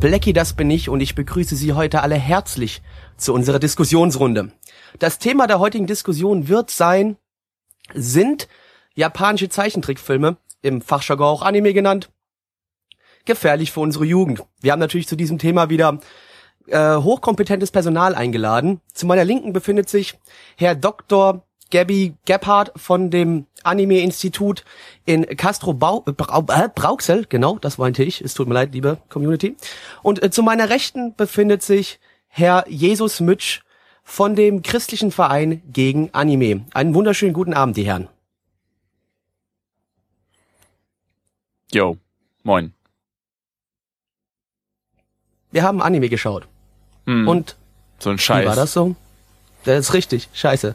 Blackie, das bin ich und ich begrüße Sie heute alle herzlich zu unserer Diskussionsrunde. Das Thema der heutigen Diskussion wird sein, sind japanische Zeichentrickfilme, im Fachjargon auch Anime genannt, gefährlich für unsere Jugend. Wir haben natürlich zu diesem Thema wieder äh, hochkompetentes Personal eingeladen. Zu meiner Linken befindet sich Herr Dr. Gabby Gebhardt von dem Anime-Institut in Castro Bau, äh, Brau, äh, Brauxel, genau, das meinte ich. Es tut mir leid, liebe Community. Und äh, zu meiner Rechten befindet sich Herr Jesus Mütsch von dem christlichen Verein gegen Anime. Einen wunderschönen guten Abend, die Herren. Yo, moin. Wir haben Anime geschaut. Hm, Und so ein wie Scheiß. war das so? Das ist richtig, scheiße.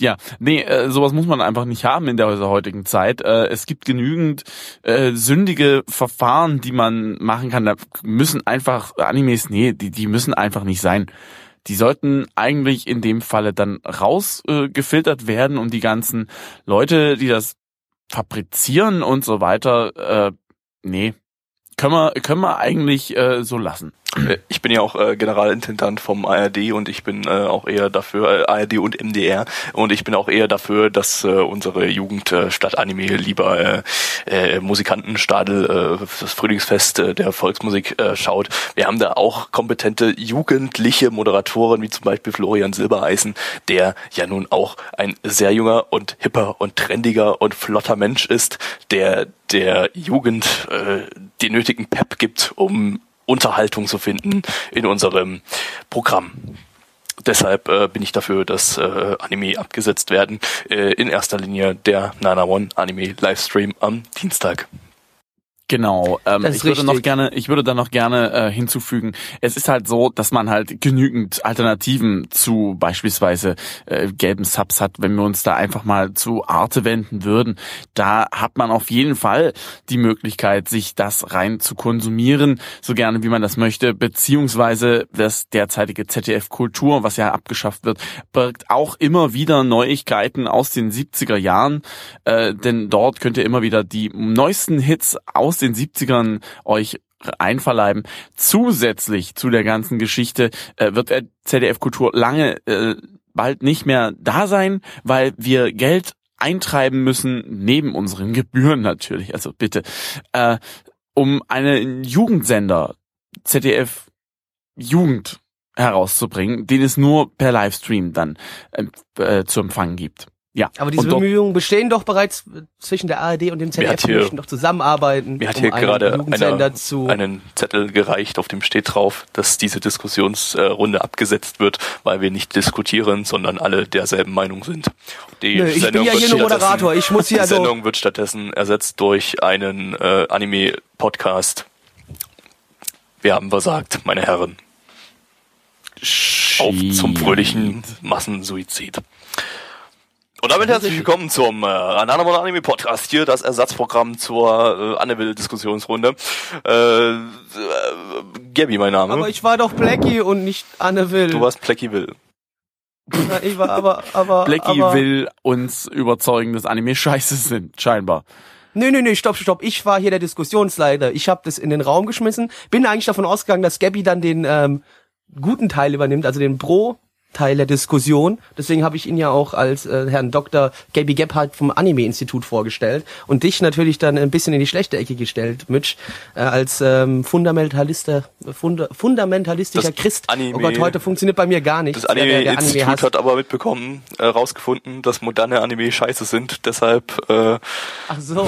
Ja, nee, äh, sowas muss man einfach nicht haben in der heutigen Zeit. Äh, es gibt genügend äh, sündige Verfahren, die man machen kann. Da müssen einfach Animes, nee, die, die müssen einfach nicht sein. Die sollten eigentlich in dem Falle dann rausgefiltert äh, werden und die ganzen Leute, die das fabrizieren und so weiter, äh, nee, können wir, können wir eigentlich äh, so lassen. Äh, Ich bin ja auch äh, Generalintendant vom ARD und ich bin äh, auch eher dafür, äh, ARD und MDR, und ich bin auch eher dafür, dass äh, unsere Jugend äh, statt Anime lieber äh, äh, Musikantenstadel, äh, das Frühlingsfest äh, der Volksmusik äh, schaut. Wir haben da auch kompetente jugendliche Moderatoren, wie zum Beispiel Florian Silbereisen, der ja nun auch ein sehr junger und hipper und trendiger und flotter Mensch ist, der der Jugend äh, den nötigen Pep gibt, um Unterhaltung zu finden in unserem Programm. Deshalb äh, bin ich dafür, dass äh, Anime abgesetzt werden. Äh, in erster Linie der Nana One Anime Livestream am Dienstag. Genau. Ähm, ich würde noch richtig. gerne, ich würde da noch gerne äh, hinzufügen. Es ist halt so, dass man halt genügend Alternativen zu beispielsweise äh, gelben Subs hat, wenn wir uns da einfach mal zu Arte wenden würden. Da hat man auf jeden Fall die Möglichkeit, sich das rein zu konsumieren, so gerne wie man das möchte, beziehungsweise das derzeitige ZDF Kultur, was ja abgeschafft wird, birgt auch immer wieder Neuigkeiten aus den 70er Jahren, äh, denn dort könnt ihr immer wieder die neuesten Hits aus den 70ern euch einverleiben. Zusätzlich zu der ganzen Geschichte äh, wird ZDF Kultur lange äh, bald nicht mehr da sein, weil wir Geld eintreiben müssen, neben unseren Gebühren natürlich, also bitte, äh, um einen Jugendsender, ZDF Jugend herauszubringen, den es nur per Livestream dann äh, äh, zu empfangen gibt. Ja, Aber diese und Bemühungen bestehen doch bereits zwischen der ARD und dem ZDF. Wir möchten doch zusammenarbeiten, Mir hat um hier einen gerade einer zu... einen Zettel gereicht, auf dem steht drauf, dass diese Diskussionsrunde abgesetzt wird, weil wir nicht diskutieren, sondern alle derselben Meinung sind. Die Nö, ich bin Sendung ja wird hier nur stattdessen- Moderator. Ich muss hier Die also- Sendung wird stattdessen ersetzt durch einen äh, Anime-Podcast. Wir haben versagt, meine Herren. Auf zum fröhlichen Massensuizid. Und damit herzlich willkommen zum äh, Ananamon Anime Podcast. Hier das Ersatzprogramm zur äh, Anneville-Diskussionsrunde. Äh, äh, Gabby, mein Name. aber ich war doch Blackie und nicht Anne Will. du warst Plecky Will. Ja, ich war aber, aber, Blackie aber, will uns überzeugen, dass Anime scheiße sind, scheinbar. Nee, nee, nee, stopp, stopp. Ich war hier der Diskussionsleiter. Ich habe das in den Raum geschmissen. Bin eigentlich davon ausgegangen, dass Gabby dann den ähm, guten Teil übernimmt, also den Pro Teil der Diskussion. Deswegen habe ich ihn ja auch als äh, Herrn Dr. Gaby Gebhardt vom Anime-Institut vorgestellt und dich natürlich dann ein bisschen in die schlechte Ecke gestellt, Mitch, äh, als ähm, Fundamentalister, Funda, fundamentalistischer Das Christ. Anime- oh Gott, heute funktioniert bei mir gar nichts. Das Anime-Institut hasst. hat aber mitbekommen, äh, rausgefunden, dass moderne Anime scheiße sind. Deshalb äh, Ach so.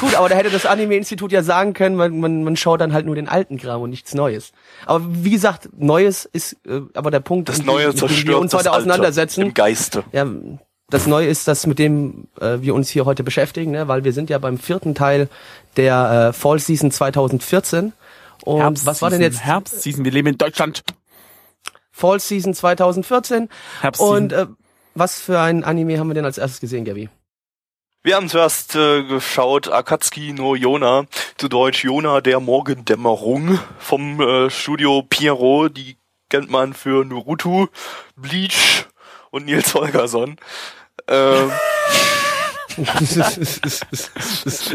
Gut, aber da hätte das Anime-Institut ja sagen können, man, man, man schaut dann halt nur den alten Kram und nichts Neues. Aber wie gesagt, Neues ist äh, aber der Punkt, das Neue dem wir uns heute auseinandersetzen. im Geiste. Ja, das Neue ist das, mit dem äh, wir uns hier heute beschäftigen, ne? weil wir sind ja beim vierten Teil der äh, Fall Season 2014. Und was war denn jetzt? Herbstseason, wir leben in Deutschland. Fall Season 2014. Herbstseason. Und äh, was für ein Anime haben wir denn als erstes gesehen, Gabby? Wir haben zuerst äh, geschaut Akatsuki no Yona, zu Deutsch Yona der Morgendämmerung vom äh, Studio Pierrot. Die kennt man für Naruto, Bleach und Nils Holgersson. Ähm,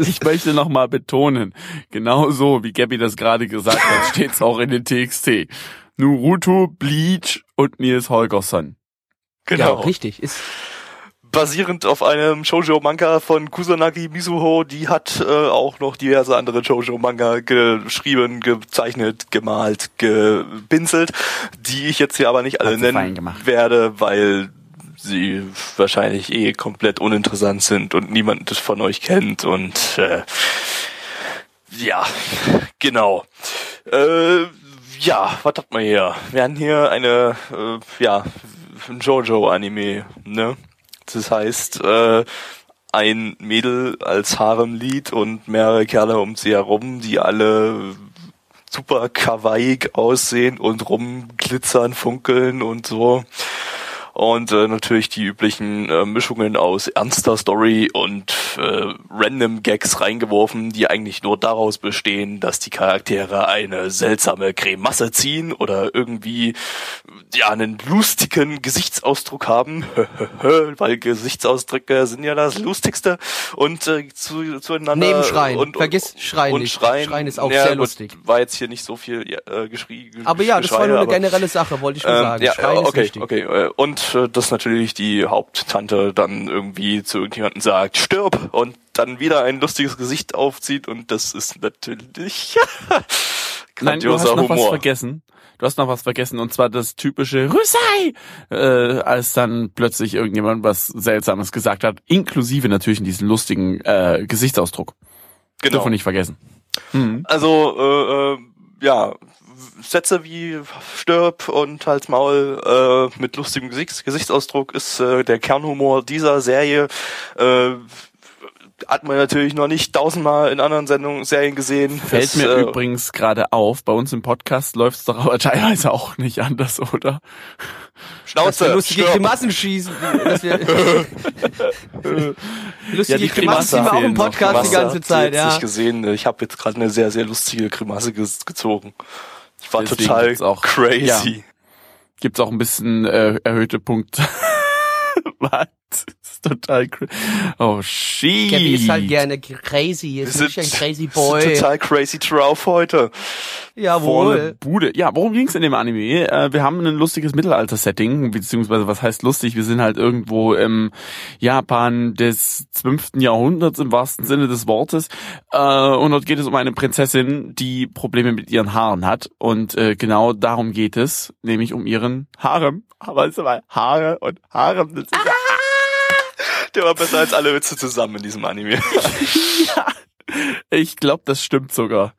Ich möchte nochmal betonen, genau so, wie Gabby das gerade gesagt hat, steht's auch in den TXT. Naruto, Bleach und Nils Holgersson. ja, genau. richtig. Ist, basierend auf einem Shoujo-Manga von Kusanagi Mizuho. Die hat äh, auch noch diverse andere Shoujo-Manga geschrieben, gezeichnet, gemalt, gepinselt, die ich jetzt hier aber nicht alle nennen werde, weil sie wahrscheinlich eh komplett uninteressant sind und niemand das von euch kennt und äh, ja, genau. Äh, ja, was hat man hier? Wir haben hier eine, äh, ja, ein Jojo-Anime, ne? Das heißt, äh, ein Mädel als Haremlied und mehrere Kerle um sie herum, die alle super kawaii aussehen und rumglitzern, funkeln und so. Und äh, natürlich die üblichen äh, Mischungen aus ernster Story und äh, random Gags reingeworfen, die eigentlich nur daraus bestehen, dass die Charaktere eine seltsame Cremasse ziehen oder irgendwie ja einen lustigen Gesichtsausdruck haben, weil Gesichtsausdrücke sind ja das lustigste und äh, zu, zueinander Neben Schreien. und, und Vergiss Schreien und nicht. Schreien, Schreien ist auch ja, sehr lustig. War jetzt hier nicht so viel äh, geschrie, aber ja, das war nur eine generelle Sache, wollte ich nur ähm, sagen. ja, Schreien okay, ist wichtig. okay. äh, Und äh, dass natürlich die Haupttante dann irgendwie zu irgendjemandem sagt, stirb und dann wieder ein lustiges Gesicht aufzieht und das ist natürlich Nein, du hast noch was Humor. vergessen. Du hast noch was vergessen und zwar das typische Rüssei, äh, als dann plötzlich irgendjemand was Seltsames gesagt hat, inklusive natürlich in diesen lustigen äh, Gesichtsausdruck. Genau. Dürfen nicht vergessen. Mhm. Also äh, äh, ja, Sätze wie stirb und Hals Maul äh, mit lustigem Gesichts Gesichtsausdruck ist äh, der Kernhumor dieser Serie. Äh, hat man natürlich noch nicht tausendmal in anderen Sendungen, Serien gesehen. Fällt Das, mir äh, übrigens gerade auf, bei uns im Podcast läuft es doch aber teilweise auch nicht anders, oder? Dass Schnauze, wir lustige stirb. Grimassen schießen. Dass wir lustige Ja, die Grimassen ziehen wir auch im. Podcast die ganze Zeit, ja. nicht gesehen. Ich habe jetzt gerade eine sehr, sehr lustige Grimasse ge gezogen. War Deswegen total gibt's auch- crazy. Gibt's auch ein bisschen äh, erhöhte Punkte. Das ist total cra- Oh shit. Gabby ist halt gerne crazy, ist nicht ein crazy boy. total crazy drauf heute. Volle Jawohl. Bude. Ja, worum ging's in dem Anime? Äh, wir haben ein lustiges Mittelalter-Setting, beziehungsweise was heißt lustig? Wir sind halt irgendwo im Japan des 12. Jahrhunderts im wahrsten Sinne des Wortes. Äh, und dort geht es um eine Prinzessin, die Probleme mit ihren Haaren hat. Und äh, genau darum geht es, nämlich um ihren Harem. Aber weißt du mal, Haare und Harem, das ist ja Der war besser als alle Witze zusammen in diesem Anime. Ich glaube, das stimmt sogar.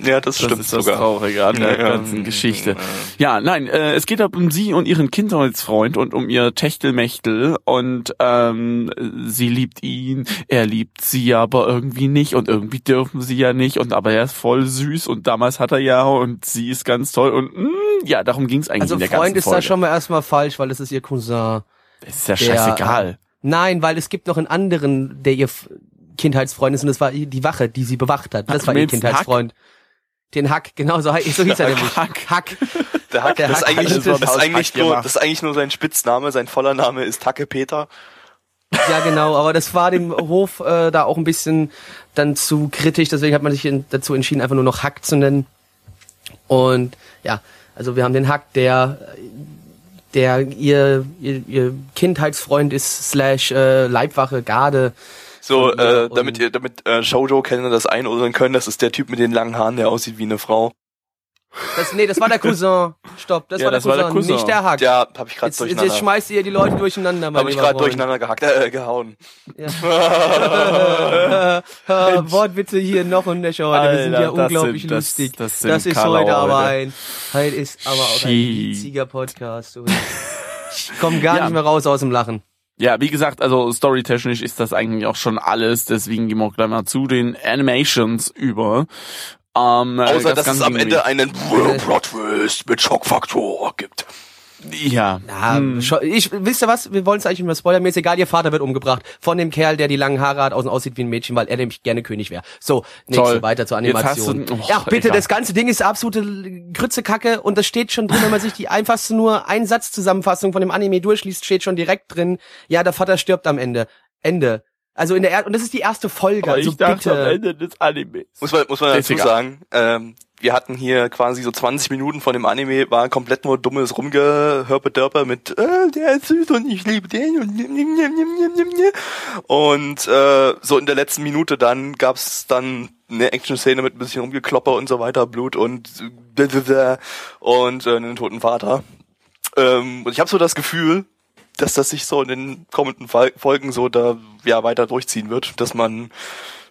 ja, das, Das stimmt ist das sogar. Traurige an der Ja, ganzen ja. Geschichte. Ja, nein, äh, es geht ab um sie und ihren Kindheitsfreund und um ihr Techtelmechtel und ähm, sie liebt ihn, er liebt sie aber irgendwie nicht und irgendwie dürfen sie ja nicht und aber er ist voll süß und damals hat er ja und sie ist ganz toll und mh, ja, darum ging's eigentlich Also in der Freund ganzen ist Folge. da schon mal erstmal falsch, weil es ist ihr Cousin. das ist ja der, scheißegal. Nein, weil es gibt noch einen anderen, der ihr Kindheitsfreund ist und das war die Wache, die sie bewacht hat. Das Ach, war ihr Kindheitsfreund. Den Hack, genau so, so hieß er nämlich. Hack. Hack. Der Hack, Der das, ist Hack eigentlich, das, das ist eigentlich Hack nur, das ist eigentlich nur sein Spitzname. Sein voller Name ist Hacke Peter. Ja, genau, aber das war dem Hof äh, da auch ein bisschen dann zu kritisch, deswegen hat man sich dazu entschieden, einfach nur noch Hack zu nennen. Und ja, also wir haben den Hack, der der ihr, ihr, ihr Kindheitsfreund ist, slash äh, Leibwache, Garde. So, ihr äh, damit ihr, damit äh, Shoujo-Kenner das einordnen können, das ist der Typ mit den langen Haaren, der aussieht wie eine Frau. Das, nee, das war der Cousin. Stopp, das, Ja, war, der das war Cousin, der Cousin. nicht der Hack. Ja, hab ich gerade jetzt, durcheinander. jetzt schmeißt ihr die Leute durcheinander, mein hab ich gerade durcheinander gehackt, äh, gehauen. Ja. Wortwitze hier noch und nöcher heute. Wir sind ja das unglaublich sind- das- lustig. das Das, sind ist Color heute aber ein, heute ist aber auch ein witziger Podcast. Ich komm gar Ja. nicht mehr raus aus dem Lachen. Ja, wie gesagt, also storytechnisch ist das eigentlich auch schon alles, deswegen gehen wir auch gleich mal zu den Animations über. Ähm, Außer, dass es am Ende nämlich- einen Plot-Twist mit Schockfaktor gibt. Ja. Ja, scho- ich, wisst ihr was? Wir wollen es eigentlich nicht mehr spoilern. Mir ist egal, ihr Vater wird umgebracht. Von dem Kerl, der die langen Haare hat, außen aussieht wie ein Mädchen, weil er nämlich gerne König wäre. So, nächste Toll. weiter zur Jetzt hast Animation. du- oh, ja, bitte, egal. das ganze Ding ist absolute Grützekacke und das steht schon drin, wenn man sich die einfachste nur Einsatzzusammenfassung von dem Anime durchliest, steht schon direkt drin, ja, der Vater stirbt am Ende. Ende. Also in der er und das ist die erste Folge, also bitte. Ende des Animes. Muss man, muss man dazu egal. sagen, ähm, wir hatten hier quasi so 20 Minuten von dem Anime, war komplett nur dummes Rumgehörpedörper mit, äh, der ist süß und ich liebe den und nimm, nimm, nimm, nimm, nimm, nimm, nimm. und äh, so in der letzten Minute dann gab's dann eine Action-Szene mit ein bisschen Rumgeklopper und so weiter, Blut und und äh, einen toten Vater. Ähm, und ich habe so das Gefühl, dass das sich so in den kommenden Fol- Folgen so da ja weiter durchziehen wird, dass man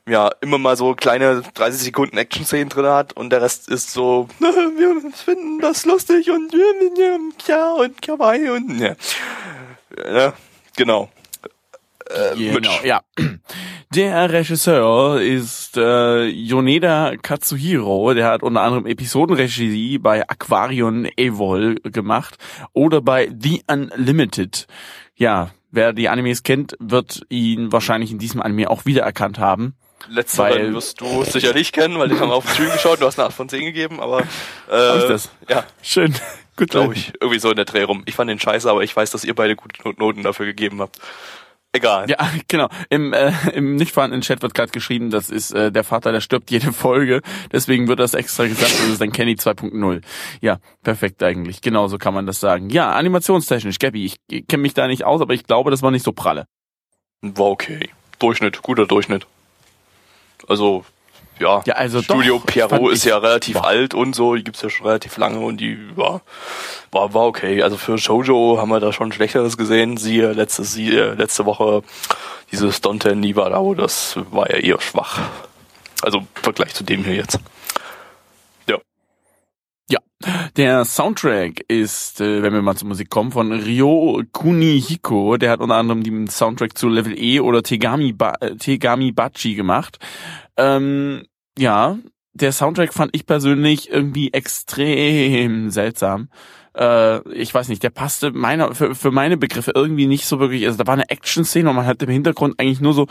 ja immer mal so kleine 30 Sekunden Action-Szenen drin hat und der Rest ist so, wir finden das lustig und ja und kawaii und ja. ja genau. Äh, Genau, ja. Der Regisseur ist äh, Yoneda Katsuhiro, der hat unter anderem Episodenregie bei Aquarion Evol gemacht oder bei The Unlimited. Ja, wer die Animes kennt, wird ihn wahrscheinlich in diesem Anime auch wiedererkannt haben. Letzteren wirst du sicherlich kennen, weil ich haben auf den Stream geschaut, du hast eine 8 von 10 gegeben, aber äh, Hab ich das? ja, Schön. Gut, glaube ich. Irgendwie so in der Dreh rum. Ich fand den scheiße, aber ich weiß, dass ihr beide gute Not- Noten dafür gegeben habt. Egal. Ja, genau. Im, äh, im nicht vorhandenen Chat wird gerade geschrieben, das ist äh, der Vater, der stirbt jede Folge. Deswegen wird das extra gesagt, das ist dann Kenny 2.0. Ja, perfekt eigentlich. Genauso kann man das sagen. Ja, animationstechnisch, Gabby, ich, ich kenne mich da nicht aus, aber ich glaube, das war nicht so pralle. War okay. Durchschnitt, guter Durchschnitt. Also, ja. Ja, also Studio doch, Pierrot ist ja relativ Boah. alt und so, die gibt's ja schon relativ lange und die war, war, war okay. Also für Shoujo haben wir da schon Schlechteres gesehen. Siehe letzte, siehe letzte Woche dieses Dante Nibarao, das war ja eher schwach. Also im Vergleich zu dem hier jetzt. Ja. Der Soundtrack ist, äh, wenn wir mal zur Musik kommen, von Ryo Kunihiko. Der hat unter anderem den Soundtrack zu Level E oder Tegami, ba äh, Tegami Bachi gemacht. Ähm, ja, der Soundtrack fand ich persönlich irgendwie extrem seltsam. Äh, ich weiß nicht, der passte meiner, für, für meine Begriffe irgendwie nicht so wirklich. Also da war eine Action-Szene und man hat im Hintergrund eigentlich nur so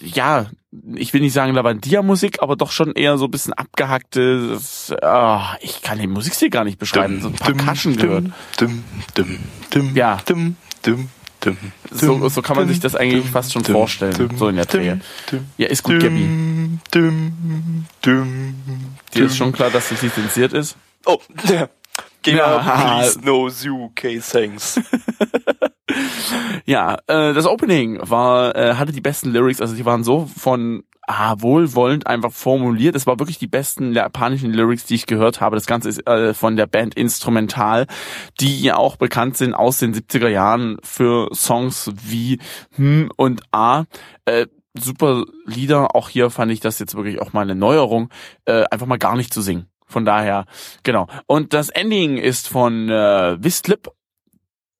ja, ich will nicht sagen Lavandia-Musik, aber doch schon eher so ein bisschen abgehackte. Ah, ich kann den Musikstil gar nicht beschreiben. So ein paar Kaschen gehört. Dum, dum, dum, Ja. Dum, dum, dum, So, so kann man sich das eigentlich fast schon vorstellen, so in der Drehe. dum, Ja, ist gut, dum, Dir ist schon klar, dass das lizenziert ist? Oh. Gamer, Ja. please knows you, okay, thanks. Ja, äh, das Opening war, äh, hatte die besten Lyrics, also die waren so von ah, wohlwollend einfach formuliert. Es war wirklich die besten japanischen Lyrics, die ich gehört habe. Das Ganze ist äh, von der Band Instrumental, die ja auch bekannt sind aus den 70er Jahren für Songs wie Hm und A. Äh, super Lieder. Auch hier fand ich das jetzt wirklich auch mal eine Neuerung, äh, einfach mal gar nicht zu singen. Von daher, genau. Und das Ending ist von äh, Wistlip.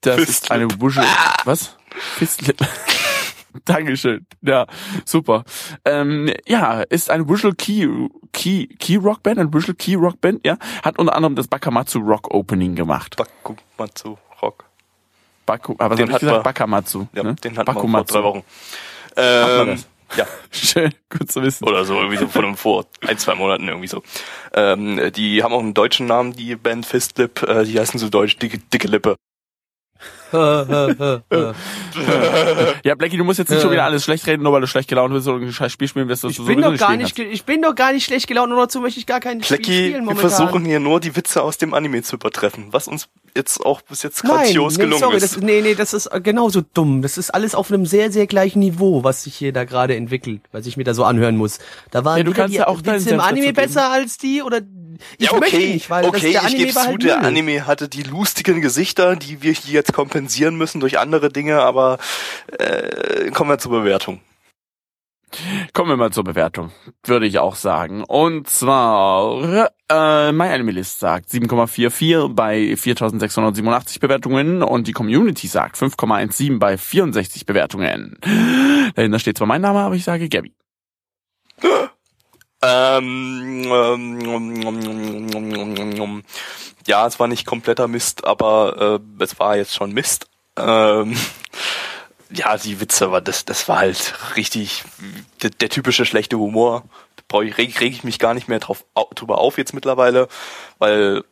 Das ist Fistlip. eine Visual... Was? Fistlip. Dankeschön. Ja, super. Ähm, ja, ist eine Visual Key, Key, Key Rock Band, eine Visual Key Rock Band, ja. Hat unter anderem das Bakamatsu Rock Opening gemacht. Bakumatsu Rock. Baku, aber was Den ich hat gesagt? man- Bakamatsu. Ja, ne? den hatten wir vor Bakumatsu. drei Wochen. Hat man Ähm, ja, Schön, gut zu wissen. oder so, irgendwie so von einem vor ein, zwei Monaten irgendwie so. Ähm, die haben auch einen deutschen Namen, die Band Fistlip, äh, die heißen so deutsch dicke, dicke Lippe. Ja, Blackie, du musst jetzt nicht schon wieder alles schlecht reden, nur weil du schlecht gelaunt bist oder ein scheiß Spiel spielen wirst, Ich du bin doch gar nicht, ge- ich bin doch gar nicht schlecht gelaunt und dazu möchte ich gar kein Spiel Flecki, spielen wir momentan. versuchen hier nur die Witze aus dem Anime zu übertreffen, was uns jetzt auch bis jetzt Nein, grandios nee, gelungen sorry, ist. das, nee, nee, das ist genauso dumm. Das ist alles auf einem sehr, sehr gleichen Niveau, was sich hier da gerade entwickelt, was ich mir da so anhören muss. Da waren Ja, du kannst die ja auch Witze im Anime besser als die oder ich ja, möchte okay, nicht, weil das, okay, der ich Anime gebe zu, halt der Müll. Anime hatte die lustigen Gesichter, die wir hier jetzt kompensieren müssen durch andere Dinge, aber äh, kommen wir zur Bewertung. Kommen wir mal zur Bewertung, würde ich auch sagen. Und zwar, äh, MyAnimeList sagt 7,44 bei 4687 Bewertungen und die Community sagt 5,17 bei 64 Bewertungen. Dahinter steht zwar mein Name, aber ich sage Gabby. Ähm, ähm, ja, es war nicht kompletter Mist, aber äh, es war jetzt schon Mist. Ähm, ja, die Witze, aber das, das war halt richtig der, der typische schlechte Humor. Da brauch ich, reg, reg ich mich gar nicht mehr drauf, au, drüber auf jetzt mittlerweile, weil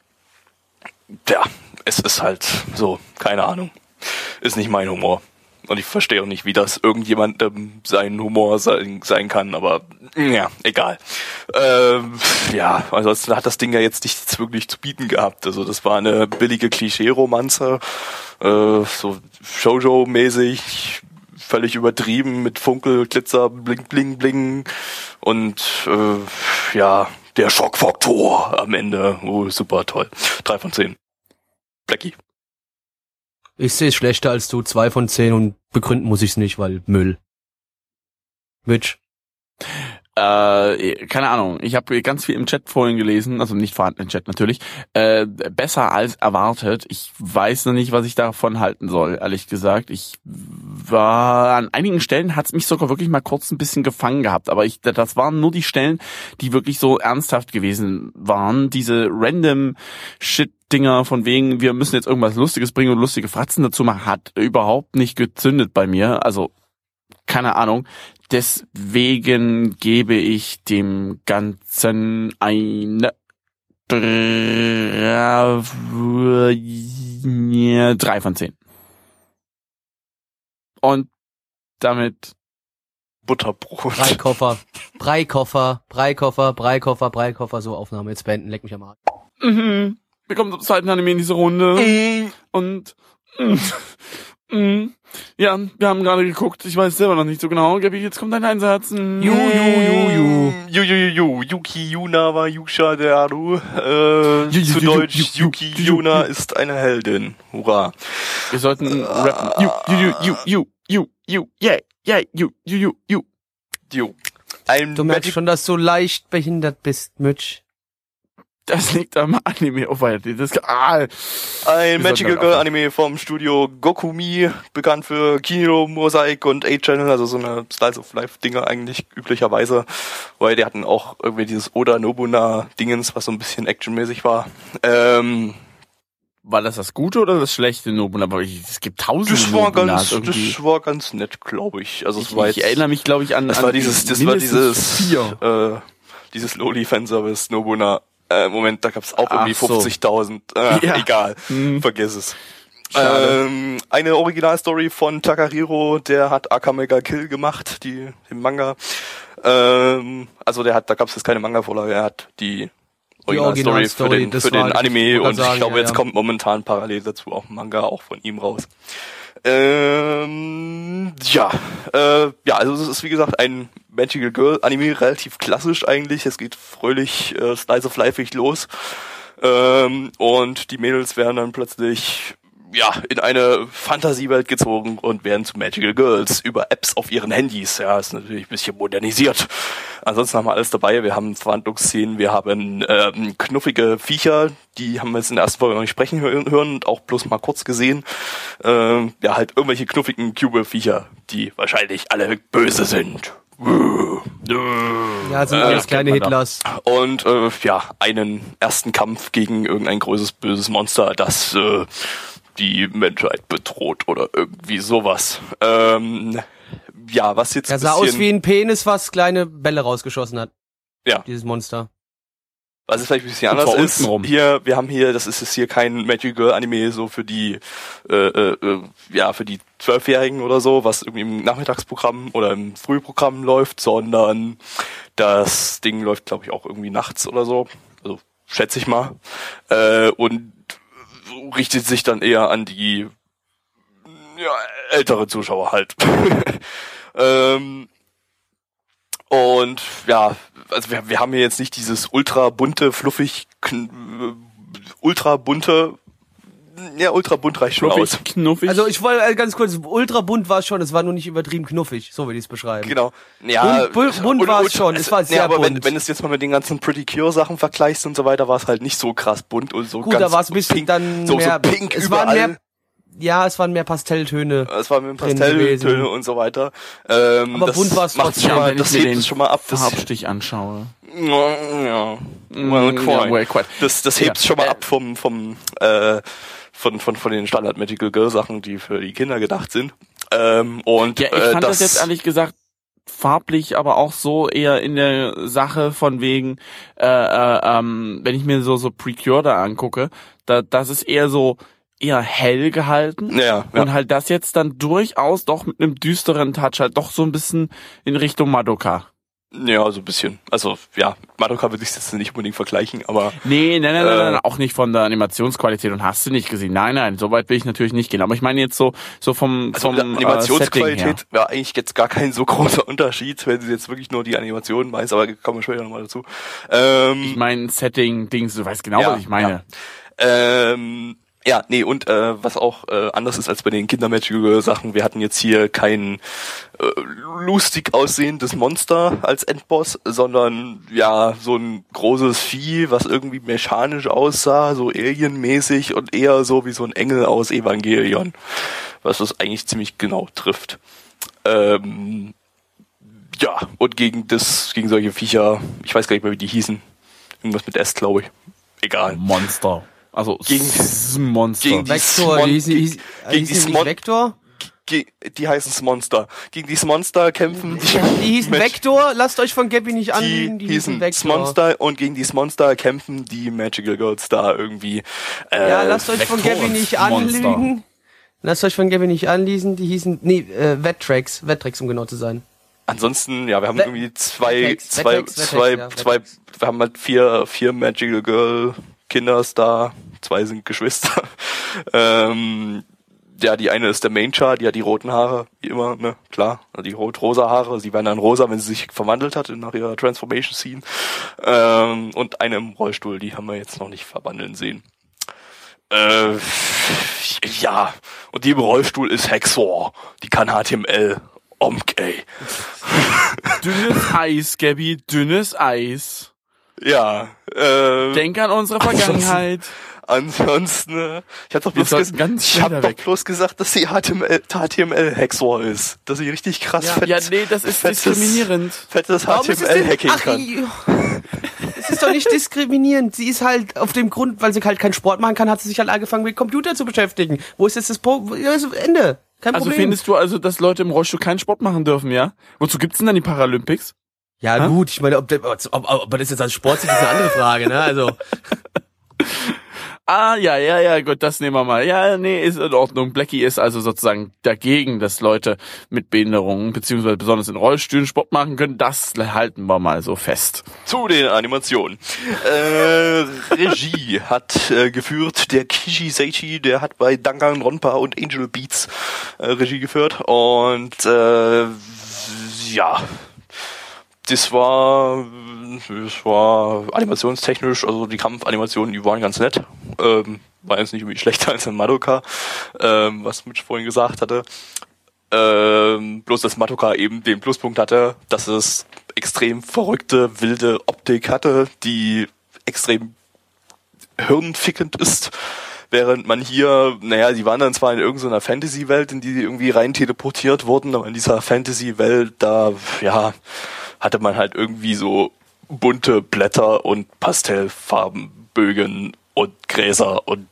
ja, es ist halt so, keine Ahnung. Ist nicht mein Humor. Und ich verstehe auch nicht, wie das irgendjemandem sein Humor sein, sein kann, aber ja, egal. Ähm, ja, ansonsten hat das Ding ja jetzt nichts wirklich zu bieten gehabt. Also das war eine billige Klischee-Romanze, äh, so Shoujo-mäßig, völlig übertrieben mit Funkel, Glitzer, Bling, Bling, Bling und äh, ja, der Schockfaktor am Ende. Oh, super toll. Drei von zehn. Blackie. Ich sehe es schlechter als du, zwei von zehn und begründen muss ich es nicht, weil Müll. Mitch. Äh, keine Ahnung. Ich habe ganz viel im Chat vorhin gelesen, also nicht vorhanden im Chat natürlich. Äh, besser als erwartet. Ich weiß noch nicht, was ich davon halten soll, ehrlich gesagt. Ich war an einigen Stellen hat's mich sogar wirklich mal kurz ein bisschen gefangen gehabt, aber ich das waren nur die Stellen, die wirklich so ernsthaft gewesen waren. Diese random Shit Dinger von wegen, wir müssen jetzt irgendwas Lustiges bringen und lustige Fratzen dazu machen, hat überhaupt nicht gezündet bei mir. Also keine Ahnung. Deswegen gebe ich dem Ganzen eine drei von zehn. Und damit Butterbrot. Breikoffer, Breikoffer, Breikoffer, Breikoffer, Breikoffer, so Aufnahme jetzt beenden, leck mich am Arsch. Mhm. Wir kommen zum zweiten Anime in dieser Runde. Mhm. Und mm, mm, ja, wir haben gerade geguckt. Ich weiß selber noch nicht so genau. Gabi, jetzt kommt dein Einsatz. Mm. Ju, ju, ju, ju. Ju, ju, ju, ju. Yuki Yuna wa Yusha Dearu. Äh, Ju, ju, zu ju, ju, Deutsch, ju, ju, Yuki ju, ju, Yuna ju. ist eine Heldin. Hurra. Wir sollten rappen. You, you, you, you, you, you, yeah, yeah, you, you, you. Jo. Ein Du merkst schon, dass du leicht behindert bist, Mitch. Das liegt am Anime. Oh, weia, das, ah, Ein Magical Girl. Anime vom Studio Gokumi, bekannt für Kino, Mosaic und A-Channel, also so eine Styles of Life Dinger eigentlich üblicherweise, weil die hatten auch irgendwie dieses Oda Nobuna Dingens, was so ein bisschen actionmäßig war. Ähm, war das das Gute oder das schlechte Nobuna? Aber ich- es gibt tausende das war Nobunas ganz, irgendwie. das war ganz nett, glaube ich. Also es Ich, war ich jetzt, erinnere mich, glaube ich, an. das an war dieses, das war dieses, Vier. äh, dieses Loli Fanservice Nobuna. Äh, Moment, da gab es auch Ach irgendwie so. 50.000. Äh, Ja. Egal, Hm. vergiss es. Ähm, eine Originalstory von Takahiro, der hat Akamega Kill gemacht, die den Manga. Ähm, also der hat, da gab es jetzt keine Manga-Vorlage, er hat die Originalstory für Originalstory, den, für den ich Anime wollte und ich sagen, glaube, ja, jetzt ja. kommt momentan parallel dazu auch ein Manga auch von ihm raus. Ähm, ja, äh, ja, also es ist wie gesagt ein Magical Girl Anime, relativ klassisch eigentlich. Es geht fröhlich, äh, slice of life los. Ähm, und die Mädels werden dann plötzlich ja, in eine Fantasiewelt gezogen und werden zu Magical Girls über Apps auf ihren Handys. Ja, ist natürlich ein bisschen modernisiert. Ansonsten haben wir alles dabei. Wir haben Verhandlungsszenen, wir haben ähm, knuffige Viecher, die haben wir jetzt in der ersten Folge noch nicht sprechen hören und auch bloß mal kurz gesehen. Ähm, ja, halt irgendwelche knuffigen Cube-Viecher, die wahrscheinlich alle böse sind. Ja, sind Äh, alles kleine. Hitlers. Und äh, ja, einen ersten Kampf gegen irgendein größeres böses Monster, das äh, die Menschheit bedroht oder irgendwie sowas. Ähm, ja, was jetzt Er sah bisschen, aus wie ein Penis, was kleine Bälle rausgeschossen hat. Ja. Dieses Monster. was es vielleicht ein bisschen anders ist. untenrum. Hier, wir haben hier, das ist jetzt hier kein Magic Girl Anime so für die, äh, äh, äh, ja, für die Zwölfjährigen oder so, was irgendwie im Nachmittagsprogramm oder im Frühprogramm läuft, sondern das Ding läuft, glaube ich, auch irgendwie nachts oder so. Also schätze ich mal. Äh, und richtet sich dann eher an die ja, ältere Zuschauer halt. ähm, und ja, also wir, wir haben hier jetzt nicht dieses ultra bunte, fluffig, äh, ultra bunte, ja, ultra bunt reicht schon aus. Knuffig, knuffig. Also ich wollte äh, ganz kurz, ultra bunt war es schon, es war nur nicht übertrieben knuffig, so will ich es beschreiben. Genau. Ja, Bunt- bunt- war es schon, es war sehr aber Wenn, bunt. wenn du es jetzt mal mit den ganzen Pretty Cure Sachen vergleichst und so weiter, war es halt nicht so krass bunt und so Gut, ganz da war es ein bisschen pink, dann so, mehr, so pink es überall. waren mehr, ja, es waren mehr Pastelltöne. Es war mit drin Pastelltöne und so weiter. Ähm, Aber das bunt war's macht's trotzdem. schon mal, wenn das ich mir hebt den es schon mal ab. Farbstich anschaue. ja, well, Mm, quite. ja, well, quite. das, das hebt Ja. schon mal Äh, ab vom, vom, äh, von, von, von den Standard Magical Girl Sachen, die für die Kinder gedacht sind. Ähm, und Ja, ich äh, fand das, jetzt ehrlich gesagt farblich, aber auch so eher in der Sache von wegen, äh, äh, ähm, wenn ich mir so so Precure da angucke, da das ist eher so eher hell gehalten ja, ja. und halt das jetzt dann durchaus doch mit einem düsteren Touch halt doch so ein bisschen in Richtung Madoka. Ja, so ein bisschen. Also, ja, Madoka würde ich jetzt nicht unbedingt vergleichen, aber Nee, nein, nein, nein, Äh, nein, auch nicht von der Animationsqualität und hast du nicht gesehen. Nein, nein, so weit will ich natürlich nicht gehen. Aber ich meine jetzt so, so vom, also vom die Äh. Animationsqualität wäre eigentlich jetzt gar kein so großer Unterschied, wenn sie jetzt wirklich nur die Animationen meinst, aber kommen wir später nochmal dazu. Ähm, Ich meine Setting, Dings, du weißt genau, Ja, was ich meine. Ähm, ja, nee, und äh, was auch äh, anders ist als bei den Kindermagical-Sachen, wir hatten jetzt hier kein äh, lustig aussehendes Monster als Endboss, sondern ja, so ein großes Vieh, was irgendwie mechanisch aussah, so alienmäßig und eher so wie so ein Engel aus Evangelion, was das eigentlich ziemlich genau trifft. Ähm, ja, und gegen das, gegen solche Viecher, ich weiß gar nicht mehr, wie die hießen. Irgendwas mit S, glaube ich. Egal. Monster. Also Gegen- Monster. gegen die Vector, Smon- die hieß, hieß, gegen hieß die die Smon- Vector? Ge die heißen Monster. Gegen dieses Monster kämpfen die, Die hießen Vector, lasst euch von Gabby nicht Die, anlügen, die hießen hießen Vector. Monster und gegen dieses Monster kämpfen die Magical Girls da irgendwie. Äh, Ja, lasst euch von Gabby nicht anlügen. Lasst euch von Gabby nicht anlesen, die hießen, nee, äh, Wettracks, Wettracks, um genau zu sein. Ansonsten, ja, wir haben We- irgendwie zwei, Wetex, zwei, Wetex, Wetex, zwei, ja, zwei, wir haben halt vier, vier Magical Girl Kinders da. Zwei sind Geschwister. ähm, ja, die eine ist der Main Char, die hat die roten Haare, wie immer, ne, klar, die rot-rosa Haare, sie werden dann rosa, wenn sie sich verwandelt hat nach ihrer Transformation Scene. Ähm, und eine im Rollstuhl, die haben wir jetzt noch nicht verwandeln sehen. Äh, ja, und die im Rollstuhl ist Hexor, die kann HTML. Omk, ey. Dünnes Eis, Gabby, dünnes Eis. Ja, äh, Denk an unsere Vergangenheit. ansonsten, äh, ich hab doch bloß, ges ganz ich hab doch weg. bloß gesagt, dass sie HTML, HTML-Hexor ist. Dass sie richtig krass Ja. fett, Ja, nee, das ist fettes, diskriminierend. fettes HTML-Hacking Ach, kann. Es ist doch nicht diskriminierend. Sie ist halt auf dem Grund, weil sie halt keinen Sport machen kann, hat sie sich halt angefangen mit Computer zu beschäftigen. Wo ist jetzt das Pro ja, ist Ende? Kein Also Problem. findest du also, dass Leute im Rollstuhl keinen Sport machen dürfen, ja? Wozu gibt's denn dann die Paralympics? Ja Hä? gut, ich meine, ob, der- ob, ob, ob das jetzt als Sport sieht, ist eine andere Frage, ne? Also Ah, ja, ja, ja, gut, das nehmen wir mal. Ja, nee, ist in Ordnung. Blackie ist also sozusagen dagegen, dass Leute mit Behinderungen, beziehungsweise besonders in Rollstühlen Sport machen können. Das halten wir mal so fest. Zu den Animationen. Äh, Regie hat äh, geführt der Kishi Seichi, der hat bei Danganronpa und Angel Beats äh, Regie geführt und äh, ja, das war das war animationstechnisch, also die Kampfanimationen, die waren ganz nett. Ähm, war jetzt nicht irgendwie schlechter als in Madoka, ähm, was Mitch vorhin gesagt hatte. Ähm, bloß dass Madoka eben den Pluspunkt hatte, dass es extrem verrückte, wilde Optik hatte, die extrem hirnfickend ist. Während man hier, naja, die waren dann zwar in irgendeiner Fantasy-Welt, in die sie irgendwie rein teleportiert wurden, aber in dieser Fantasy-Welt, da, ja, hatte man halt irgendwie so bunte Blätter und Pastellfarbenbögen und Gräser und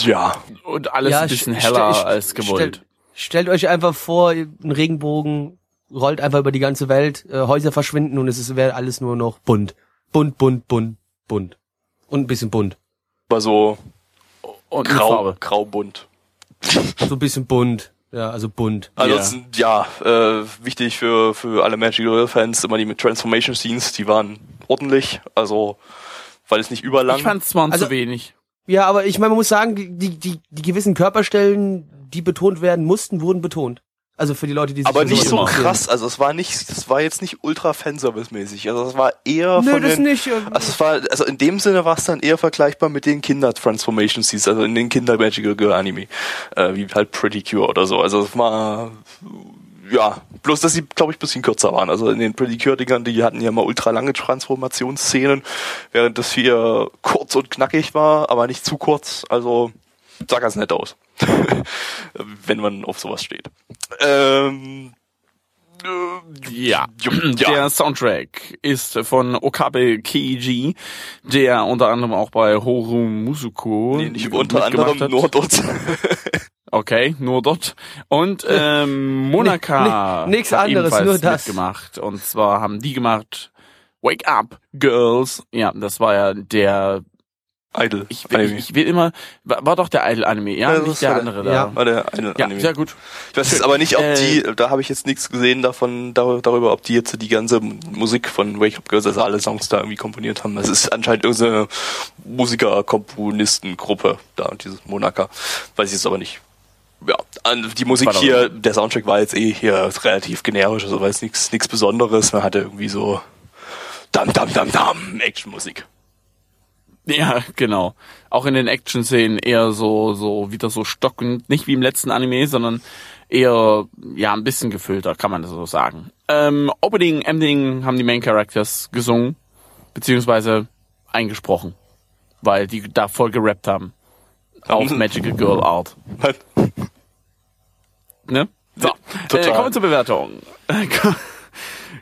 ja. Und alles ja, ein bisschen heller als gewollt. Stellt, stellt euch einfach vor, ein Regenbogen rollt einfach über die ganze Welt, äh, Häuser verschwinden und es ist- wäre alles nur noch bunt. Bunt, bunt, bunt, bunt. Und ein bisschen bunt. War so Und grau, Farbe. graubunt. So ein bisschen bunt. Ja, also bunt. Ansonsten, ja, äh, wichtig für, für alle Magical Fans immer die mit Transformation Scenes, die waren ordentlich, also, weil es nicht überlang. Ich fand's zwar Also- zu wenig. Ja, aber ich meine, man muss sagen, die, die, die gewissen Körperstellen, die betont werden mussten, wurden betont. Also für die Leute, die sich aber nicht so krass, also es war nicht, das war jetzt nicht ultra Fanservice-mäßig, also es war eher Nö, von das den, nicht. äh, also es war, also in dem Sinne war es dann eher vergleichbar mit den Kinder-Transformation Scenes, also in den Kinder-Magical Girl Anime, äh, wie halt Pretty Cure oder so, also es war, ja, bloß, dass sie, glaube ich, ein bisschen kürzer waren. Also in den Pretty Cure-Dingern, die hatten ja mal ultra lange Transformationsszenen, während das hier kurz und knackig war, aber nicht zu kurz. Also sah ganz nett aus. Wenn man auf sowas steht. Ähm, Ja. Ja. Der Soundtrack ist von Okabe Keiji, der unter anderem auch bei Horu Musuko nee, nicht unter anderem hat. nur dort. Okay, nur dort. Und ähm, Monaka Ni- nix hat anderes, ebenfalls nur das. mitgemacht. Und zwar haben die gemacht Wake Up Girls. Ja, das war ja der Idol. ich will, ich, ich will immer war, war doch der Idol Anime, ja, Ja, das nicht der war der- andere da. ja. War der eine Ja, Anime. sehr gut. Ich weiß jetzt aber nicht, ob Äh, die, da habe ich jetzt nichts gesehen davon, dar- darüber, ob die jetzt die ganze Musik von Wake Up Girls, also alle Songs da irgendwie komponiert haben. Das ist anscheinend irgendeine Musiker-Komponistengruppe da, dieses Monaka. Weiß ich jetzt aber nicht. Ja, die Musik hier, der Soundtrack war jetzt eh hier relativ generisch, also nichts nichts Besonderes. Man hatte irgendwie so Dam Dam Dam Dam Action-Musik. Ja, genau. Auch in den Action-Szenen eher so, so wieder so stockend, nicht wie im letzten Anime, sondern eher, ja, ein bisschen gefüllter, kann man das so sagen. Ähm, Opening, Ending haben die Main Characters gesungen, beziehungsweise eingesprochen, weil die da voll gerappt haben. Auf Magical Girl Art. Ne? So, Total. Äh, kommen wir zur Bewertung.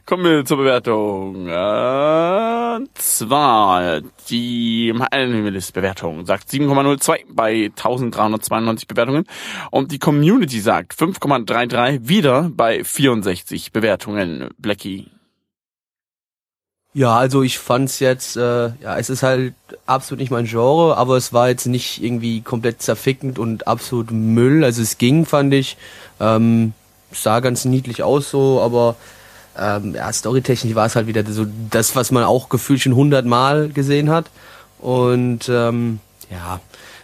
Kommen wir zur Bewertung. Und zwar die Animalist-Bewertung sagt 7,02 bei 1392 Bewertungen und die Community sagt 5,33 wieder bei 64 Bewertungen. Blackie. Ja, also ich fand's jetzt, äh, ja, es ist halt absolut nicht mein Genre, aber es war jetzt nicht irgendwie komplett zerfickend und absolut Müll. Also es ging, fand ich. Ähm, sah ganz niedlich aus so, aber ähm, ja, storytechnisch war es halt wieder so das, was man auch gefühlt schon hundertmal gesehen hat. Und ähm, ja,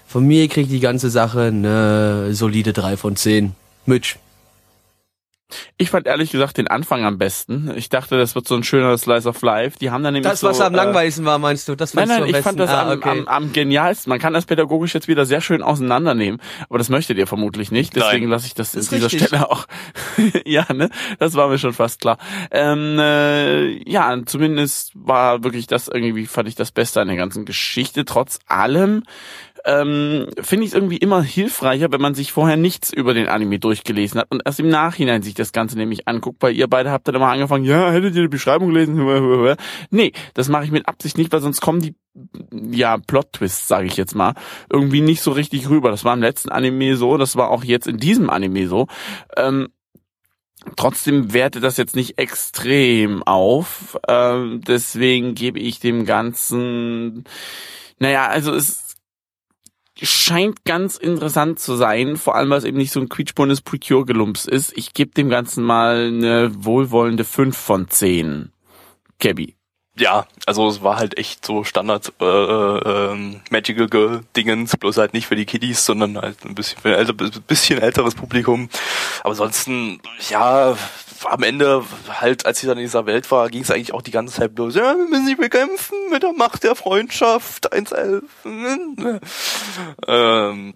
von mir kriegt die ganze Sache eine solide 3 von 10. Mitch. Ich fand ehrlich gesagt den Anfang am besten. Ich dachte, das wird so ein schöner Slice of Life. Die haben dann nämlich Das, so, was am äh, langweiligsten war, meinst du? Das Nein, nein, du am ich fand besten? das Ah, am, okay. am, am genialsten. Man kann das pädagogisch jetzt wieder sehr schön auseinandernehmen, aber das möchtet ihr vermutlich nicht. Deswegen lasse ich das, Das an dieser richtig. Stelle auch. ja, ne, das war mir schon fast klar. Ähm, äh, ja, zumindest war wirklich das irgendwie fand ich das Beste an der ganzen Geschichte. Trotz allem ähm, finde ich es irgendwie immer hilfreicher, wenn man sich vorher nichts über den Anime durchgelesen hat und erst im Nachhinein sich das Ganze nämlich anguckt, weil ihr beide habt dann immer angefangen, ja, hättet ihr die Beschreibung gelesen? Nee, das mache ich mit Absicht nicht, weil sonst kommen die ja, Plot-Twists, sage ich jetzt mal, irgendwie nicht so richtig rüber. Das war im letzten Anime so, das war auch jetzt in diesem Anime so. Ähm, Trotzdem wertet das jetzt nicht extrem auf. Ähm, deswegen gebe ich dem Ganzen, naja, also es scheint ganz interessant zu sein, vor allem weil es eben nicht so ein quietschbundes Precure-Gelumps ist. Ich gebe dem Ganzen mal eine wohlwollende 5 von 10. Gabby. Ja, also es war halt echt so Standard äh, äh, Magical Girl Dingens, bloß halt nicht für die Kiddies, sondern halt ein bisschen für ein älter, bisschen älteres Publikum. Aber ansonsten, ja, am Ende halt, als sie dann in dieser Welt war, ging es eigentlich auch die ganze Zeit bloß, ja, wir müssen sie bekämpfen mit der Macht der Freundschaft, 1.11. Ähm,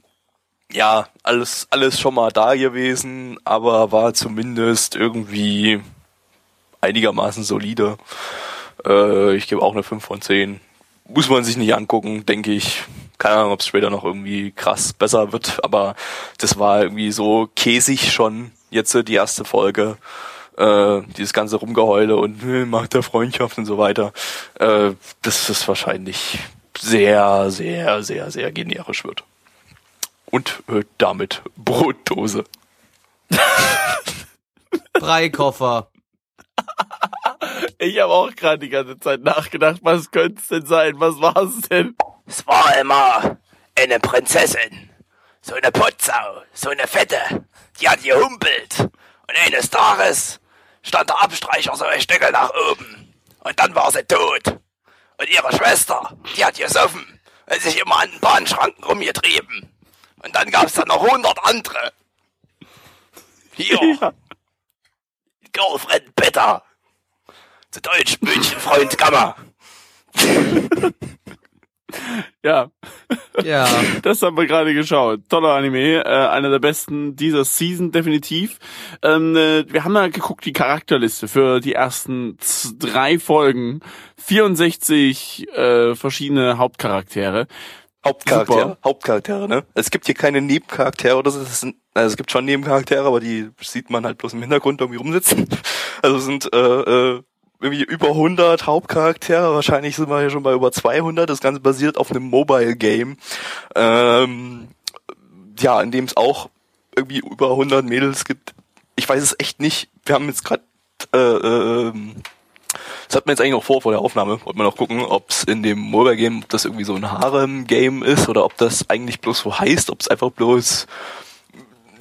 ja, alles, alles schon mal da gewesen, aber war zumindest irgendwie einigermaßen solide. Äh, ich gebe auch eine 5 von 10. Muss man sich nicht angucken, denke ich. Keine Ahnung, ob es später noch irgendwie krass besser wird, aber das war irgendwie so käsig schon jetzt äh, die erste Folge. Äh, dieses ganze Rumgeheule und äh, Macht der Freundschaft und so weiter. Äh, dass das wahrscheinlich sehr, sehr, sehr, sehr generisch wird. Und äh, damit Brotdose. Breikoffer. Ich habe auch gerade die ganze Zeit nachgedacht, was könnte es denn sein? Was war es denn? Es war immer eine Prinzessin. So eine Putzau, so eine Fette. Die hat gehumpelt. Und eines Tages stand der Abstreicher so ein Stückel nach oben. Und dann war sie tot. Und ihre Schwester, die hat gesoffen und sich immer an den Bahnschranken rumgetrieben. Und dann gab's da noch hundert andere. Hier. Girlfriend Bitter. Zu Deutsch München-Freund Gamma. Ja, Ja. das haben wir gerade geschaut. Toller Anime, äh, einer der besten dieser Season definitiv. Ähm, äh, wir haben mal geguckt die Charakterliste für die ersten drei Folgen. 64 äh, verschiedene Hauptcharaktere. Hauptcharaktere, Super. Hauptcharaktere, ne? Es gibt hier keine Nebencharaktere oder so. Das sind, also es gibt schon Nebencharaktere, aber die sieht man halt bloß im Hintergrund irgendwie rumsitzen. Also es sind äh, äh, irgendwie über 100 Hauptcharaktere. Wahrscheinlich sind wir hier schon bei über 200. Das Ganze basiert auf einem Mobile Game. Ähm, ja, in dem es auch irgendwie über 100 Mädels gibt. Ich weiß es echt nicht. Wir haben jetzt gerade äh, äh, das hat man jetzt eigentlich noch vor, vor der Aufnahme. Wollten wir noch gucken, ob es in dem Mobile Game, ob das irgendwie so ein Harem-Game ist oder ob das eigentlich bloß so heißt, ob es einfach bloß,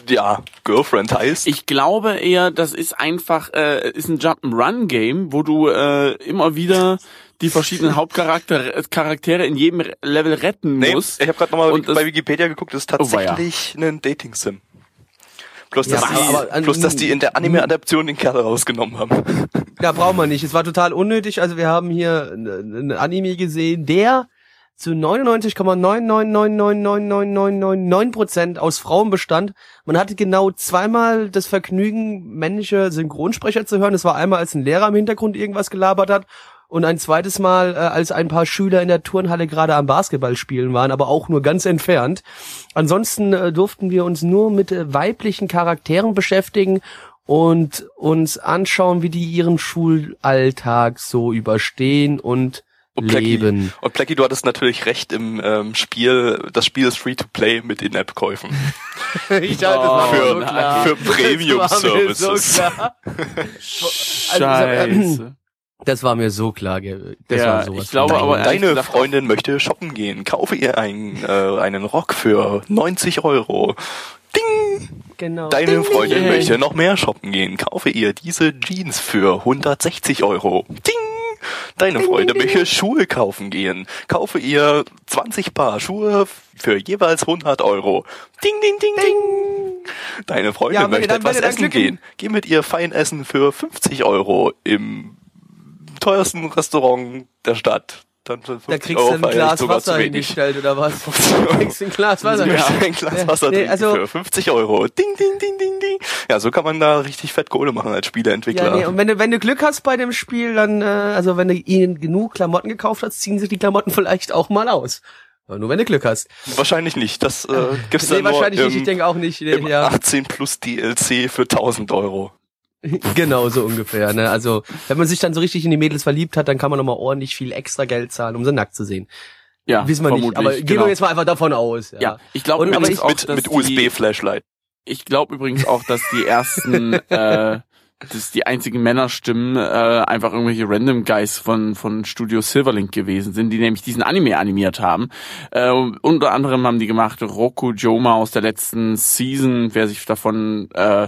ja, Girlfriend heißt. Ich glaube eher, das ist einfach, äh, ist ein Jump'n'Run-Game, wo du äh, immer wieder die verschiedenen Hauptcharaktere Charaktere in jedem Level retten nee, musst. ich habe gerade nochmal bei Wikipedia geguckt, das ist Oh, tatsächlich ein Dating-Sim. Bloß, Ja, dass die, aber- aber- bloß, dass die in der Anime-Adaption den Kerl rausgenommen haben. Ja, brauchen wir nicht. Es war total unnötig. Also wir haben hier einen Anime gesehen, der zu 99,999999999% aus Frauen bestand. Man hatte genau zweimal das Vergnügen, männliche Synchronsprecher zu hören. Es war einmal, als ein Lehrer im Hintergrund irgendwas gelabert hat und ein zweites Mal, äh, als ein paar Schüler in der Turnhalle gerade am Basketball spielen waren, aber auch nur ganz entfernt. Ansonsten äh, durften wir uns nur mit äh, weiblichen Charakteren beschäftigen und uns anschauen, wie die ihren Schulalltag so überstehen und, Und leben. und Blackie, du hattest natürlich recht im ähm, Spiel, das Spiel ist free to play mit In-App-Käufen. ich dachte, das war mir für, so klar. für Das war mir Premium-Services. So klar. Scheiße. Das war mir so klar. Das Ja, war sowas. ich glaube aber, Deine gesagt Freundin möchte shoppen gehen. Kaufe ihr einen, äh, einen Rock für 90 Euro. Ding! genau. Deine ding, Freundin ding. möchte noch mehr shoppen gehen. Kaufe ihr diese Jeans für 160 Euro. Ding! Deine Freundin möchte Schuhe kaufen gehen. Kaufe ihr 20 Paar Schuhe für jeweils 100 Euro. Ding, ding, ding, ding! Deine Freundin Ja, möchte dann- etwas essen gehen. Geh mit ihr fein essen für 50 Euro im teuersten Restaurant der Stadt. Dann für 50 Da kriegst Euro du ein Glas Wasser hingestellt oder was? Du kriegst ein Glas Wasser. Ja. Ein Glas Wasser Nee, trinken also- für 50 Euro. Ding, ding, ding, ding, ding. Ja, so kann man da richtig fett Kohle machen als Spieleentwickler. Ja, nee, und wenn du, wenn du Glück hast bei dem Spiel, dann, äh, also wenn du ihnen genug Klamotten gekauft hast, ziehen sich die Klamotten vielleicht auch mal aus. Aber nur wenn du Glück hast. Wahrscheinlich nicht. Das äh, gibt's Nee, dann nur wahrscheinlich im, nicht, ich denke auch nicht. Nee, ja, 18 plus DLC für 1000 Euro. genau so ungefähr. Ne? Also wenn man sich dann so richtig in die Mädels verliebt hat, dann kann man nochmal ordentlich viel extra Geld zahlen, um sie nackt zu sehen. Ja, Wissen wir nicht, aber gehen genau. wir jetzt mal einfach davon aus. Ja, Ja, ich glaube übrigens ich- auch, mit mit USB-Flashlight. Ich glaube übrigens auch, dass die ersten, äh, dass die einzigen Männerstimmen äh, einfach irgendwelche Random Guys von von Studio Silverlink gewesen sind, die nämlich diesen Anime animiert haben. Äh, unter anderem haben die gemacht Roku Joma aus der letzten Season. Wer sich davon äh,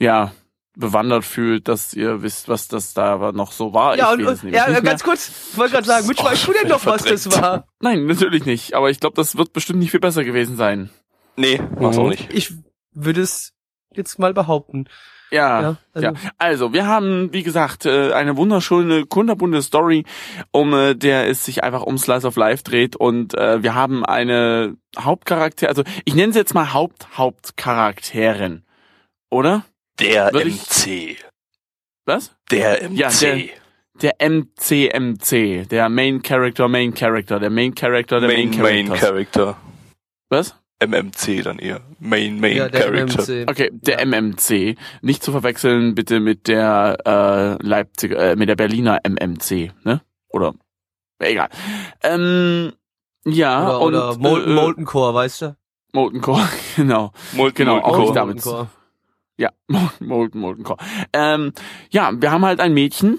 ja bewandert fühlt, dass ihr wisst, was das da noch so war. Ja, ich und, ja, nicht mehr. ganz kurz, ich wollte gerade sagen, Mitch, auch weißt du denn noch, was das war? Nein, natürlich nicht. Aber ich glaube, das wird bestimmt nicht viel besser gewesen sein. Nee, mach's auch nicht. Ich würde es jetzt mal behaupten. Ja, Ja, ja. also- Also, wir haben, wie gesagt, äh, eine wunderschöne, kunterbunte Story, um äh, der es sich einfach um Slice of Life dreht und äh, wir haben eine Hauptcharakter, also ich nenne sie jetzt mal Haupt-Hauptcharakterin, oder? Der Würde ich- MC. Was? Der MC. Ja, der- Der MCMC, der Main Character, Main Character, der Main Character, der Main, Main, Main Character. Character. Was? MMC dann eher. Main, Main ja, der Character. MMC. Okay, der MMC. Nicht zu verwechseln bitte mit der äh, Leipziger, äh, mit der Berliner MMC, ne? Oder egal. Ähm, ja, Oder, und oder Molten, äh, Molten Core, weißt du? Molten Core, genau. Molten, Genau, Molten auch Core. damit. Core. Ja, Molten, Molten, Molten Core. Ähm, ja, wir haben halt ein Mädchen,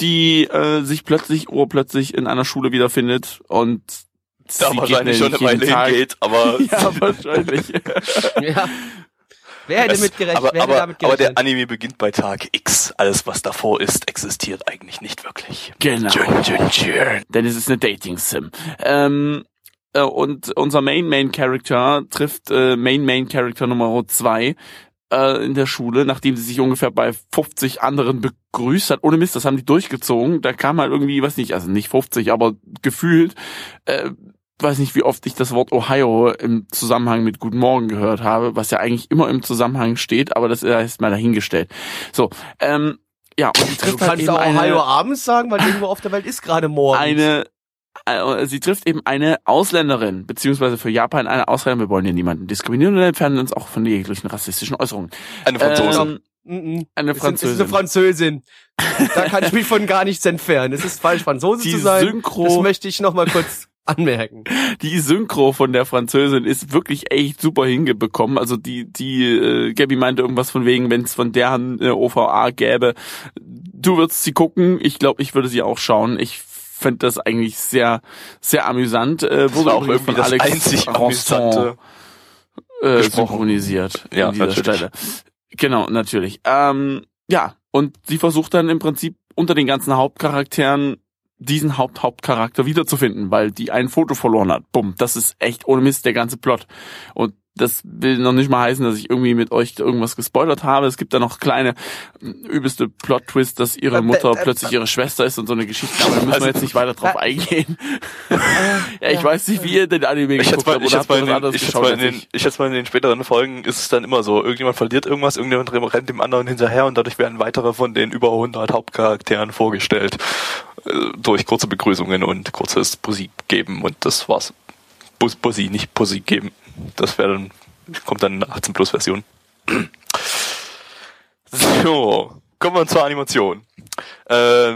die äh, sich plötzlich, urplötzlich in einer Schule wiederfindet und Da sie wahrscheinlich geht schon eine Weile Tag- hingeht, aber, Ja, wahrscheinlich. Ja. Wer hätte mitgerechnet? aber, Wer hätte aber, damit aber der gerechnet? Anime beginnt bei Tag X. Alles, was davor ist, existiert eigentlich nicht wirklich. genau. Dün, dün, dün. denn es ist eine Dating-Sim. Ähm, äh, und unser Main Main Character trifft äh, Main Main Character Nummer zwei äh, in der Schule, nachdem sie sich ungefähr bei 50 anderen begrüßt hat. Ohne Mist, das haben die durchgezogen. Da kam halt irgendwie, weiß nicht, also nicht 50, aber gefühlt, äh, weiß nicht, wie oft ich das Wort Ohio im Zusammenhang mit Guten Morgen gehört habe, was ja eigentlich immer im Zusammenhang steht, aber das ist mal dahingestellt. So, ähm, ja, und die Du trifft halt kannst eben auch eine, Ohio abends sagen, weil irgendwo auf der Welt ist gerade morgens. eine äh, sie trifft eben eine Ausländerin, beziehungsweise für Japan eine Ausländerin. Wir wollen hier niemanden diskriminieren und entfernen uns auch von jeglichen rassistischen Äußerungen. Eine Franzose. Ähm, Mhm. eine Es ist- Es ist eine Französin. Französin. Da kann ich mich von gar nichts entfernen. Es ist falsch, Franzose Die zu sein. Synchro- Das möchte ich noch mal kurz anmerken. Die Synchro von der Französin ist wirklich echt super hingebekommen. Also die, die, äh, Gabby meinte irgendwas von wegen, wenn es von deren äh, OVA gäbe, du würdest sie gucken. Ich glaube, ich würde sie auch schauen. Ich finde das eigentlich sehr, sehr amüsant. Äh, war auch irgendwie das einzig Amüsante. äh, synchronisiert Ja, an dieser natürlich. Stelle. Genau, natürlich. Ähm, ja, und sie versucht dann im Prinzip unter den ganzen Hauptcharakteren diesen Haupt-Hauptcharakter wiederzufinden, weil die ein Foto verloren hat. Bumm, das ist echt ohne Mist der ganze Plot. Und das will noch nicht mal heißen, dass ich irgendwie mit euch irgendwas gespoilert habe. Es gibt da noch kleine mh, übelste Plot-Twist, dass ihre Äh, Mutter äh, plötzlich ihre Schwester ist und so eine Geschichte. Aber da müssen wir jetzt nicht weiter drauf Äh, eingehen. ja, ich weiß nicht, wie ihr den Anime Ich schätze geguckt mal, habt ich oder schätze mal, den, anderes ich schätze geschaut mal, in den, ich? ich schätze mal, in den späteren Folgen ist es dann immer so, irgendjemand verliert irgendwas, irgendjemand rennt dem anderen hinterher und dadurch werden weitere von den über 100 Hauptcharakteren vorgestellt. Äh, durch kurze Begrüßungen und kurzes Musik geben und das war's. Bus, Bussi, nicht Musik geben. Das wäre dann, kommt dann eine 18 Plus Version. So, kommen wir zur Animation. Äh,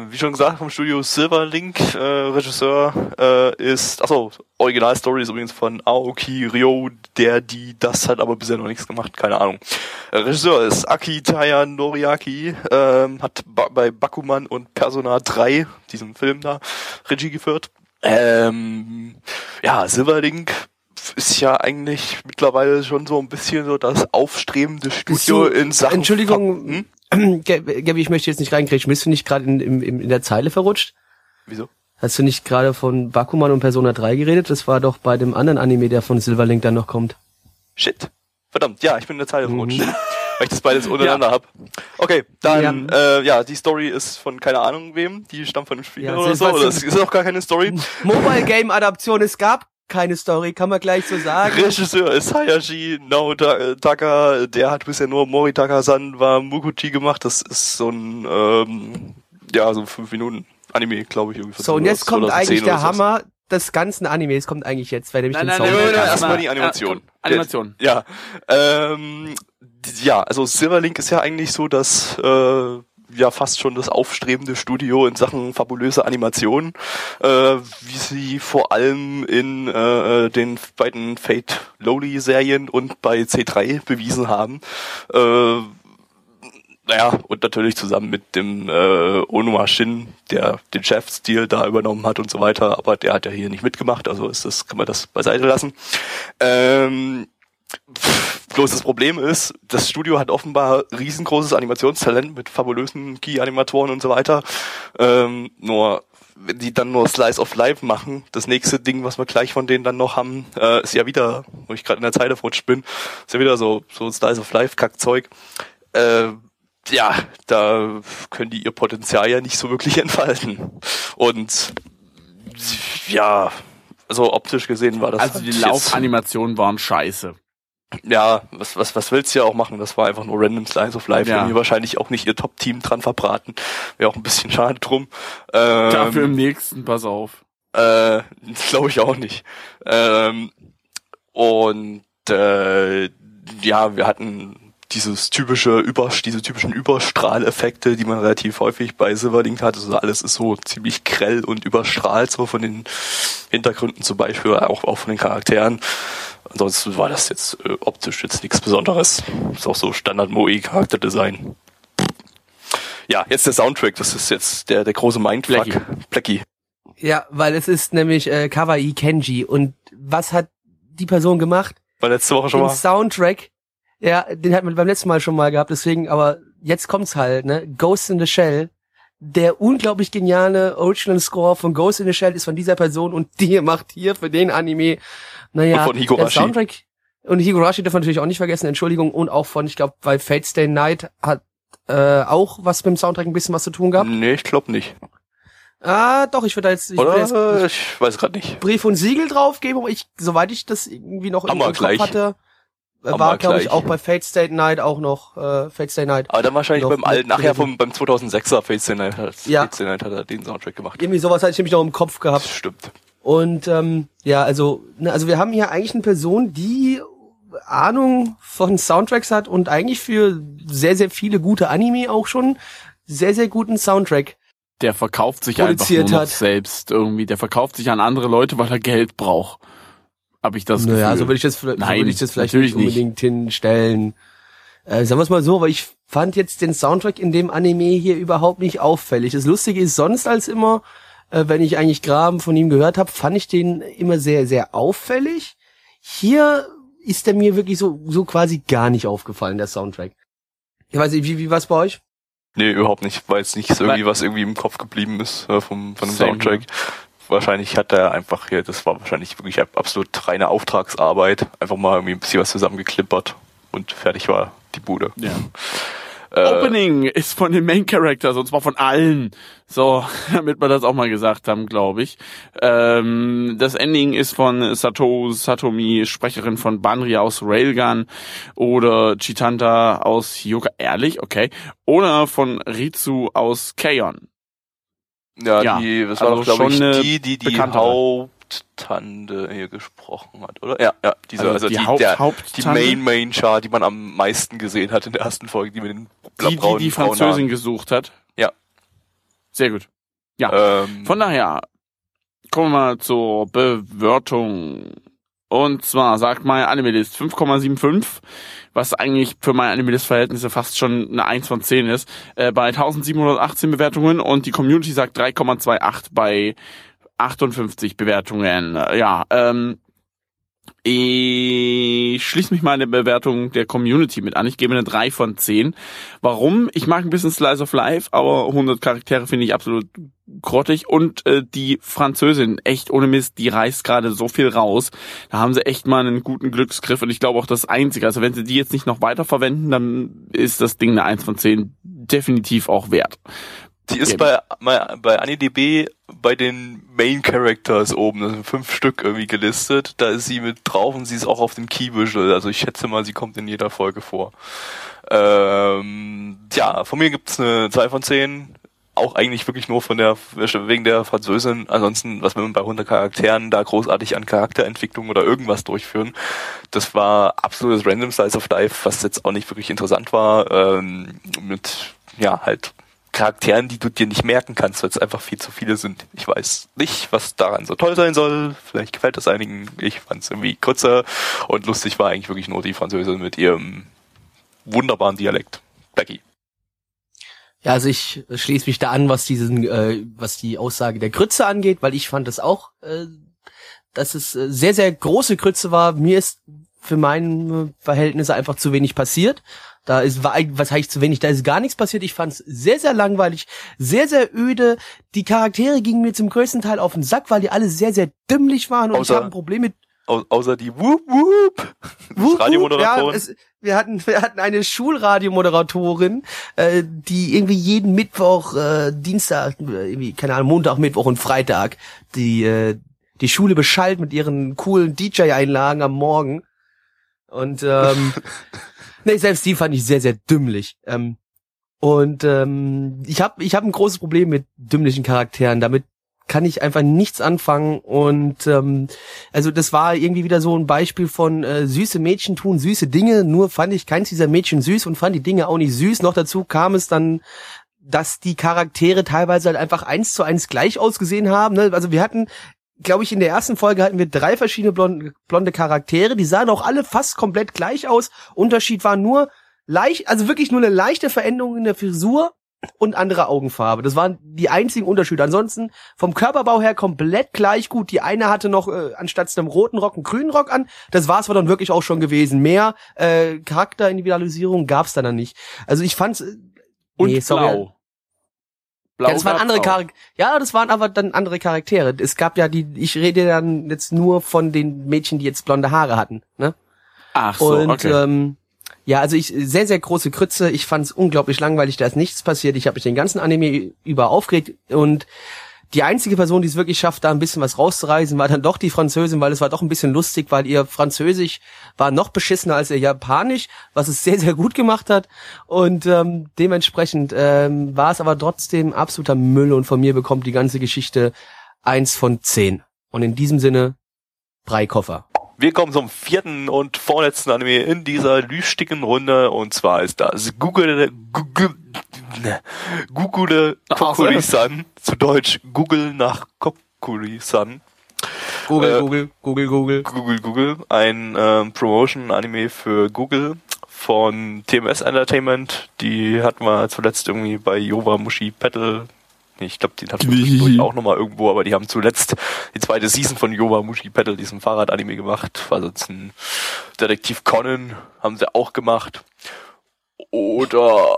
wie schon gesagt, vom Studio Silverlink, äh, Regisseur äh, ist, achso, Originalstory ist übrigens von Aoki Ryo, der die, das hat aber bisher noch nichts gemacht, keine Ahnung. Äh, Regisseur ist Akitaya Noriaki, ähm, hat ba bei Bakuman und Persona 3, diesem Film da, Regie geführt. Ähm, ja, Silverlink ist ja eigentlich mittlerweile schon so ein bisschen so das aufstrebende Studio du- in Sachen... Entschuldigung, Hm? Gab- Gabby, ich möchte jetzt nicht reingrätschen. Bist du nicht gerade in, in, in der Zeile verrutscht? Wieso? Hast du nicht gerade von Bakuman und Persona 3 geredet? Das war doch bei dem anderen Anime, der von Silverlink dann noch kommt. Shit. Verdammt, ja, ich bin in der Zeile verrutscht. Weil ich das beides untereinander hab. Okay, dann, ja. Äh, ja, die Story ist von keine Ahnung wem, die stammt von dem Spiel Ja, oder so, oder es ist auch gar keine Story. Mobile Game Adaption, es gab keine Story, kann man gleich so sagen. Regisseur ist Hayashi Naotaka, der hat bisher nur Moritaka-san wa Mukuchi gemacht, das ist so ein, ähm, ja, so fünf Minuten Anime, glaube ich. irgendwie So, und jetzt kommt 2010 eigentlich der. Hammer des ganzen Animes, kommt eigentlich jetzt, weil nämlich Nein, den nein, Sound. nein, Nein, nein, nein, erstmal- die Animation. Ja, Animation. Ja. Ähm, ja, also Silverlink ist ja eigentlich so das äh, ja fast schon das aufstrebende Studio in Sachen fabulöse Animation, äh, wie sie vor allem in äh, den beiden Fate Lowly Serien und bei C3 bewiesen haben. Äh, naja, und natürlich zusammen mit dem äh, Onuma Shin, der den Chefstil da übernommen hat und so weiter, aber der hat ja hier nicht mitgemacht, also ist das, kann man das beiseite lassen. Ähm, pff, bloß das Problem ist, das Studio hat offenbar riesengroßes Animationstalent mit fabulösen Key-Animatoren und so weiter. Ähm, nur wenn die dann nur Slice of Life machen, das nächste Ding, was wir gleich von denen dann noch haben, äh, ist ja wieder, wo ich gerade in der Zeile verrutscht bin, ist ja wieder so so Slice of Life Kackzeug. Äh, ja, da können die ihr Potenzial ja nicht so wirklich entfalten. Und ja, also optisch gesehen war das Also die Laufanimationen waren scheiße. Ja, was, was, was willst du ja auch machen? Das war einfach nur random Slice of Life. Ja. Hier wahrscheinlich auch nicht ihr Top-Team dran verbraten. Wäre auch ein bisschen schade drum. Ähm, Dafür im nächsten, pass auf. äh, Glaube ich auch nicht. Ähm, und äh, ja, wir hatten dieses typische Über, diese typischen Überstrahleffekte, die man relativ häufig bei Silverlink hat. Also alles ist so ziemlich grell und überstrahlt, so von den Hintergründen zum Beispiel, auch, auch von den Charakteren. Ansonsten war das jetzt äh, optisch jetzt nichts Besonderes. Ist auch so Standard Moe Charakterdesign. Ja, jetzt der Soundtrack, das ist jetzt der, der große Mindfuck. Blackie. Ja, weil es ist nämlich äh, Kawaii Kenji. Und was hat die Person gemacht? War letzte Woche schon Den mal. Soundtrack, ja, den hat man beim letzten Mal schon mal gehabt, deswegen, aber jetzt kommt's halt, ne? Ghost in the Shell. Der unglaublich geniale Original Score von Ghost in the Shell ist von dieser Person und die macht hier für den Anime, naja, Und von Higurashi. der Soundtrack und Higurashi darf man natürlich auch nicht vergessen, Entschuldigung, und auch von, ich glaube, bei Fate Stay Night hat äh, auch was mit dem Soundtrack ein bisschen was zu tun gehabt. Nee, ich glaube nicht. Ah, doch, ich würde da jetzt, ich würde jetzt Oder? Ich weiß gerade nicht. Brief und Siegel draufgeben, aber ich, soweit ich das irgendwie noch im Kopf hatte, äh, Haben war, glaube ich, auch bei Fate State Night auch noch äh, Fate State Night. Aber dann wahrscheinlich beim alten, nachher vom, beim 2006er Face the Night hat, Ja. Face the Night hat er den Soundtrack gemacht. Irgendwie sowas hatte ich nämlich noch im Kopf gehabt. Das stimmt. Und ähm, ja, also, ne, also wir haben hier eigentlich eine Person, die Ahnung von Soundtracks hat und eigentlich für sehr, sehr viele gute Anime auch schon sehr, sehr guten Soundtrack. Der verkauft sich einfach nur noch hat. selbst irgendwie. Der verkauft sich an andere Leute, weil er Geld braucht. Habe ich das Gefühl. Naja, so würde ich das, so würde ich das vielleicht nicht unbedingt hinstellen. Äh, sagen wir es mal so, weil ich fand jetzt den Soundtrack in dem Anime hier überhaupt nicht auffällig. Das Lustige ist sonst als immer, äh, wenn ich eigentlich Graben von ihm gehört habe, fand ich den immer sehr, sehr auffällig. Hier ist der mir wirklich so, so quasi gar nicht aufgefallen, der Soundtrack. Ich weiß nicht, wie, wie war's bei euch? Nee, überhaupt nicht, weil es nicht irgendwie Weil- was irgendwie im Kopf geblieben ist äh, vom, von dem Same Soundtrack. Wahrscheinlich hat er einfach hier, das war wahrscheinlich wirklich absolut reine Auftragsarbeit, einfach mal irgendwie ein bisschen was zusammengeklippert und fertig war die Bude. Ja. Äh, Opening ist von den Main Characters und zwar von allen. So, damit wir das auch mal gesagt haben, glaube ich. Ähm, das Ending ist von Sato Satomi, Sprecherin von Banri aus Railgun oder Chitanta aus Yoga. Ehrlich? Okay. Oder von Ritsu aus Kaon. Ja, Ja, die, das also war doch, glaube schon eine ich, die, die die bekanntere. Haupttante hier gesprochen hat, oder? Ja, ja, diese, Also also, die die, Haupt- der, die? Main Main Char, die man am meisten gesehen hat in der ersten Folge, die mit den Die, die die Französin Haaren. gesucht hat. Ja. Sehr gut. Ja. Ähm, Von daher, kommen wir mal zur Bewertung. Und zwar sagt mein Animalist 5,75, was eigentlich für meine Animalist-Verhältnisse fast schon eine 1 von 10 ist, äh, bei 1718 Bewertungen und die Community sagt 3,28 bei 58 Bewertungen. Ja, ähm, ich schließe mich mal der Bewertung der Community mit an. Ich gebe eine 3 von 10. Warum? Ich mag ein bisschen Slice of Life, aber 100 Charaktere finde ich absolut grottig. Und äh, die Französin, echt ohne Mist, die reißt gerade so viel raus. Da haben sie echt mal einen guten Glücksgriff. Und ich glaube auch das Einzige. Also wenn sie die jetzt nicht noch weiter verwenden, dann ist das Ding eine 1 von 10 definitiv auch wert. Die ist bei, bei, bei AniDB bei den Main Characters oben, das sind fünf Stück irgendwie gelistet. Da ist sie mit drauf und sie ist auch auf dem Key Visual. Also ich schätze mal, sie kommt in jeder Folge vor. Ähm, ja, von mir gibt's eine 2 von 10. Auch eigentlich wirklich nur von der, wegen der Französin. Ansonsten, was will man bei 100 Charakteren da großartig an Charakterentwicklung oder irgendwas durchführen? Das war absolutes Random Slice of Life, was jetzt auch nicht wirklich interessant war. Ähm, mit, ja, halt Charakteren, die du dir nicht merken kannst, weil es einfach viel zu viele sind. Ich weiß nicht, was daran so toll sein soll. Vielleicht gefällt das einigen. Ich fand es irgendwie kurzer und lustig war eigentlich wirklich nur die Französin mit ihrem wunderbaren Dialekt. Becky. Ja, also ich schließe mich da an, was diesen, äh, was die Aussage der Grütze angeht, weil ich fand es auch, äh, dass es äh, sehr, sehr große Grütze war. Mir ist für meine Verhältnisse einfach zu wenig passiert. Da ist, was heißt zu wenig? Da ist gar nichts passiert. Ich fand es sehr, sehr langweilig, sehr, sehr öde. Die Charaktere gingen mir zum größten Teil auf den Sack, weil die alle sehr, sehr dümmlich waren und ich Außer- habe ein Problem mit Au außer die Whoop Whoop. Wup, Radiomoderatorin. Ja, es, wir hatten, wir hatten eine Schulradiomoderatorin, äh, die irgendwie jeden Mittwoch, äh, Dienstag, äh, irgendwie, keine Ahnung, Montag, Mittwoch und Freitag die, äh, die Schule beschallt mit ihren coolen DJ-Einlagen am Morgen. Und ähm, nee, selbst die fand ich sehr, sehr dümmlich. Ähm, und ähm, ich habe ich hab ein großes Problem mit dümmlichen Charakteren. Damit kann ich einfach nichts anfangen. Und ähm, also das war irgendwie wieder so ein Beispiel von äh, süße Mädchen tun süße Dinge. Nur fand ich keins dieser Mädchen süß und fand die Dinge auch nicht süß. Noch dazu kam es dann, dass die Charaktere teilweise halt einfach eins zu eins gleich ausgesehen haben. Ne? Also wir hatten glaube ich, in der ersten Folge hatten wir drei verschiedene blonde, blonde Charaktere, die sahen auch alle fast komplett gleich aus. Unterschied war nur leicht, also wirklich nur eine leichte Veränderung in der Frisur und andere Augenfarbe. Das waren die einzigen Unterschiede. Ansonsten vom Körperbau her komplett gleich gut. Die eine hatte noch äh, anstatt einem roten Rock einen grünen Rock an. Das war's war dann wirklich auch schon gewesen. Mehr äh, Charakterindividualisierung gab's dann, dann nicht. Also ich fand's äh, Und nee, sorry. blau. Blau Ja, das waren andere. Charaktere. Ja, das waren aber dann andere Charaktere. Es gab ja die, ich rede dann jetzt nur von den Mädchen, die jetzt blonde Haare hatten, ne? Ach so, Und okay. ähm, ja, also ich sehr, sehr große Krütze. Ich fand es unglaublich langweilig, da ist nichts passiert. Ich habe mich den ganzen Anime über aufgeregt und die einzige Person, die es wirklich schafft, da ein bisschen was rauszureißen, war dann doch die Französin, weil es war doch ein bisschen lustig, weil ihr Französisch war noch beschissener als ihr Japanisch, was es sehr, sehr gut gemacht hat. Und ähm, dementsprechend ähm, war es aber trotzdem absoluter Müll und von mir bekommt die ganze Geschichte eins von zehn. Und in diesem Sinne, Breikoffer. Wir kommen zum vierten und vorletzten Anime in dieser lüstigen Runde und zwar ist das Google Google ne, Google Kokuri-san, zu Deutsch Google nach Kokuri-san. Google, Äh, Google, Google, Google. Google Google, ein ähm, Promotion-Anime für Google von TMS Entertainment. Die hatten wir zuletzt irgendwie bei Yoba Mushi Battle. Nee, ich glaube, die hatten wir zwischendurch auch nochmal irgendwo, aber die haben zuletzt die zweite Season von Yoba Mushi Battle, diesem Fahrrad-Anime gemacht. Also ein Detektiv Conan haben sie auch gemacht. Oder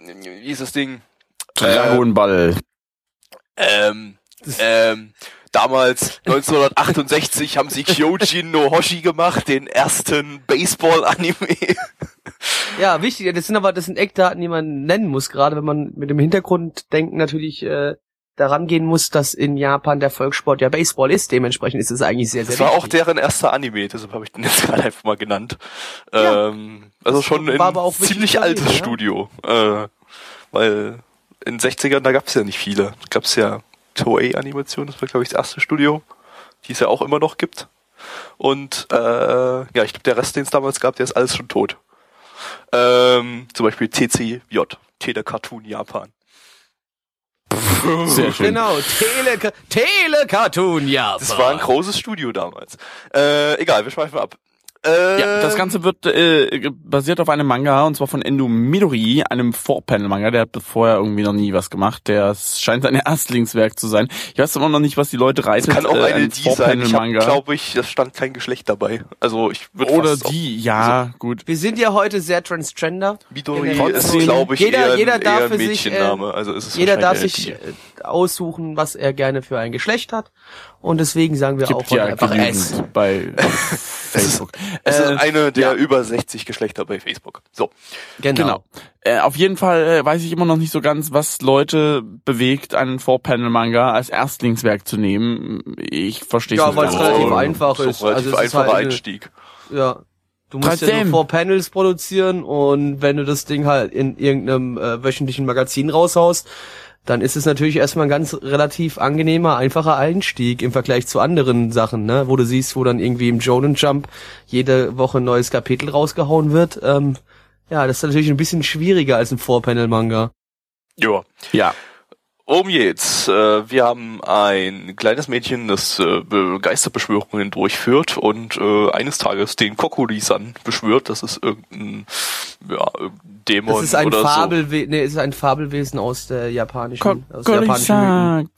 äh, wie ist das Ding? Dragonball. Ähm, ähm, damals 1968 haben sie Kyojin no Hoshi gemacht, den ersten Baseball-Anime. Ja, wichtig, das sind aber, das sind Eckdaten, die man nennen muss, gerade wenn man mit dem Hintergrunddenken natürlich äh, daran gehen muss, dass in Japan der Volkssport ja Baseball ist. Dementsprechend ist es eigentlich sehr, sehr Das war auch wichtig. deren erster Anime, deshalb habe ich den jetzt gerade einfach mal genannt. Ja. Ähm, also Das schon ein aber auch wichtig ziemlich altes ja. Studio. Äh, weil in den 60ern, da gab es ja nicht viele. Da gab es ja Toei-Animation, das war glaube ich das erste Studio, die es ja auch immer noch gibt. Und äh, ja, ich glaube, der Rest, den es damals gab, der ist alles schon tot. Ähm, zum Beispiel TCJ, Tele Cartoon Japan. Sehr schön. Genau, Tele Telecartoon, ja. Das war ein großes Studio damals. Äh, egal, wir schweifen ab. Äh, Ja, das Ganze wird äh, basiert auf einem Manga und zwar von Endo Midori, einem Four-Panel-Manga. Der hat vorher irgendwie noch nie was gemacht. Der scheint sein Erstlingswerk zu sein. Ich weiß immer noch nicht, was die Leute reitet. kann auch äh, eine ein die sein. Ich glaube ich, das stand kein Geschlecht dabei. Also ich würde Oder fast die, ja, gut. Wir sind ja heute sehr transgender. Midori ist, glaube ich, jeder- eher, jeder ein, darf eher ein für sich, Mädchenname. also ist es Jeder darf sich die. äh, aussuchen, was er gerne für ein Geschlecht hat. Und deswegen sagen wir auch Gibt heute ja einfach S. bei Facebook. Es ist Äh, eine der ja. über 60 Geschlechter bei Facebook. So. Genau. Genau. Äh, auf jeden Fall äh, weiß ich immer noch nicht so ganz, was Leute bewegt, einen Four-Panel-Manga als Erstlingswerk zu nehmen. Ich verstehe Ja, nicht weil es relativ Oh, einfach so ist. Relativ Also es ist einfacher halt eine- Einstieg. Ja. Du musst ja Trotzdem. nur Four Panels produzieren und wenn du das Ding halt in irgendeinem äh, wöchentlichen Magazin raushaust, dann ist es natürlich erstmal ein ganz relativ angenehmer, einfacher Einstieg im Vergleich zu anderen Sachen, ne? Wo du siehst, wo dann irgendwie im Jonen Jump jede Woche ein neues Kapitel rausgehauen wird. Ähm, ja, das ist natürlich ein bisschen schwieriger als ein Four-Panel-Manga. Ja. Ja, Um jetzt. Äh, wir haben ein kleines Mädchen, das äh, Be- Geisterbeschwörungen durchführt und äh, eines Tages den Kokuri-san beschwört. Das ist irgendein ja, Dämon Das ist ein oder so. Fabelwesen, nee, es ist ein Fabelwesen aus der japanischen, aus der japanischen Mythen.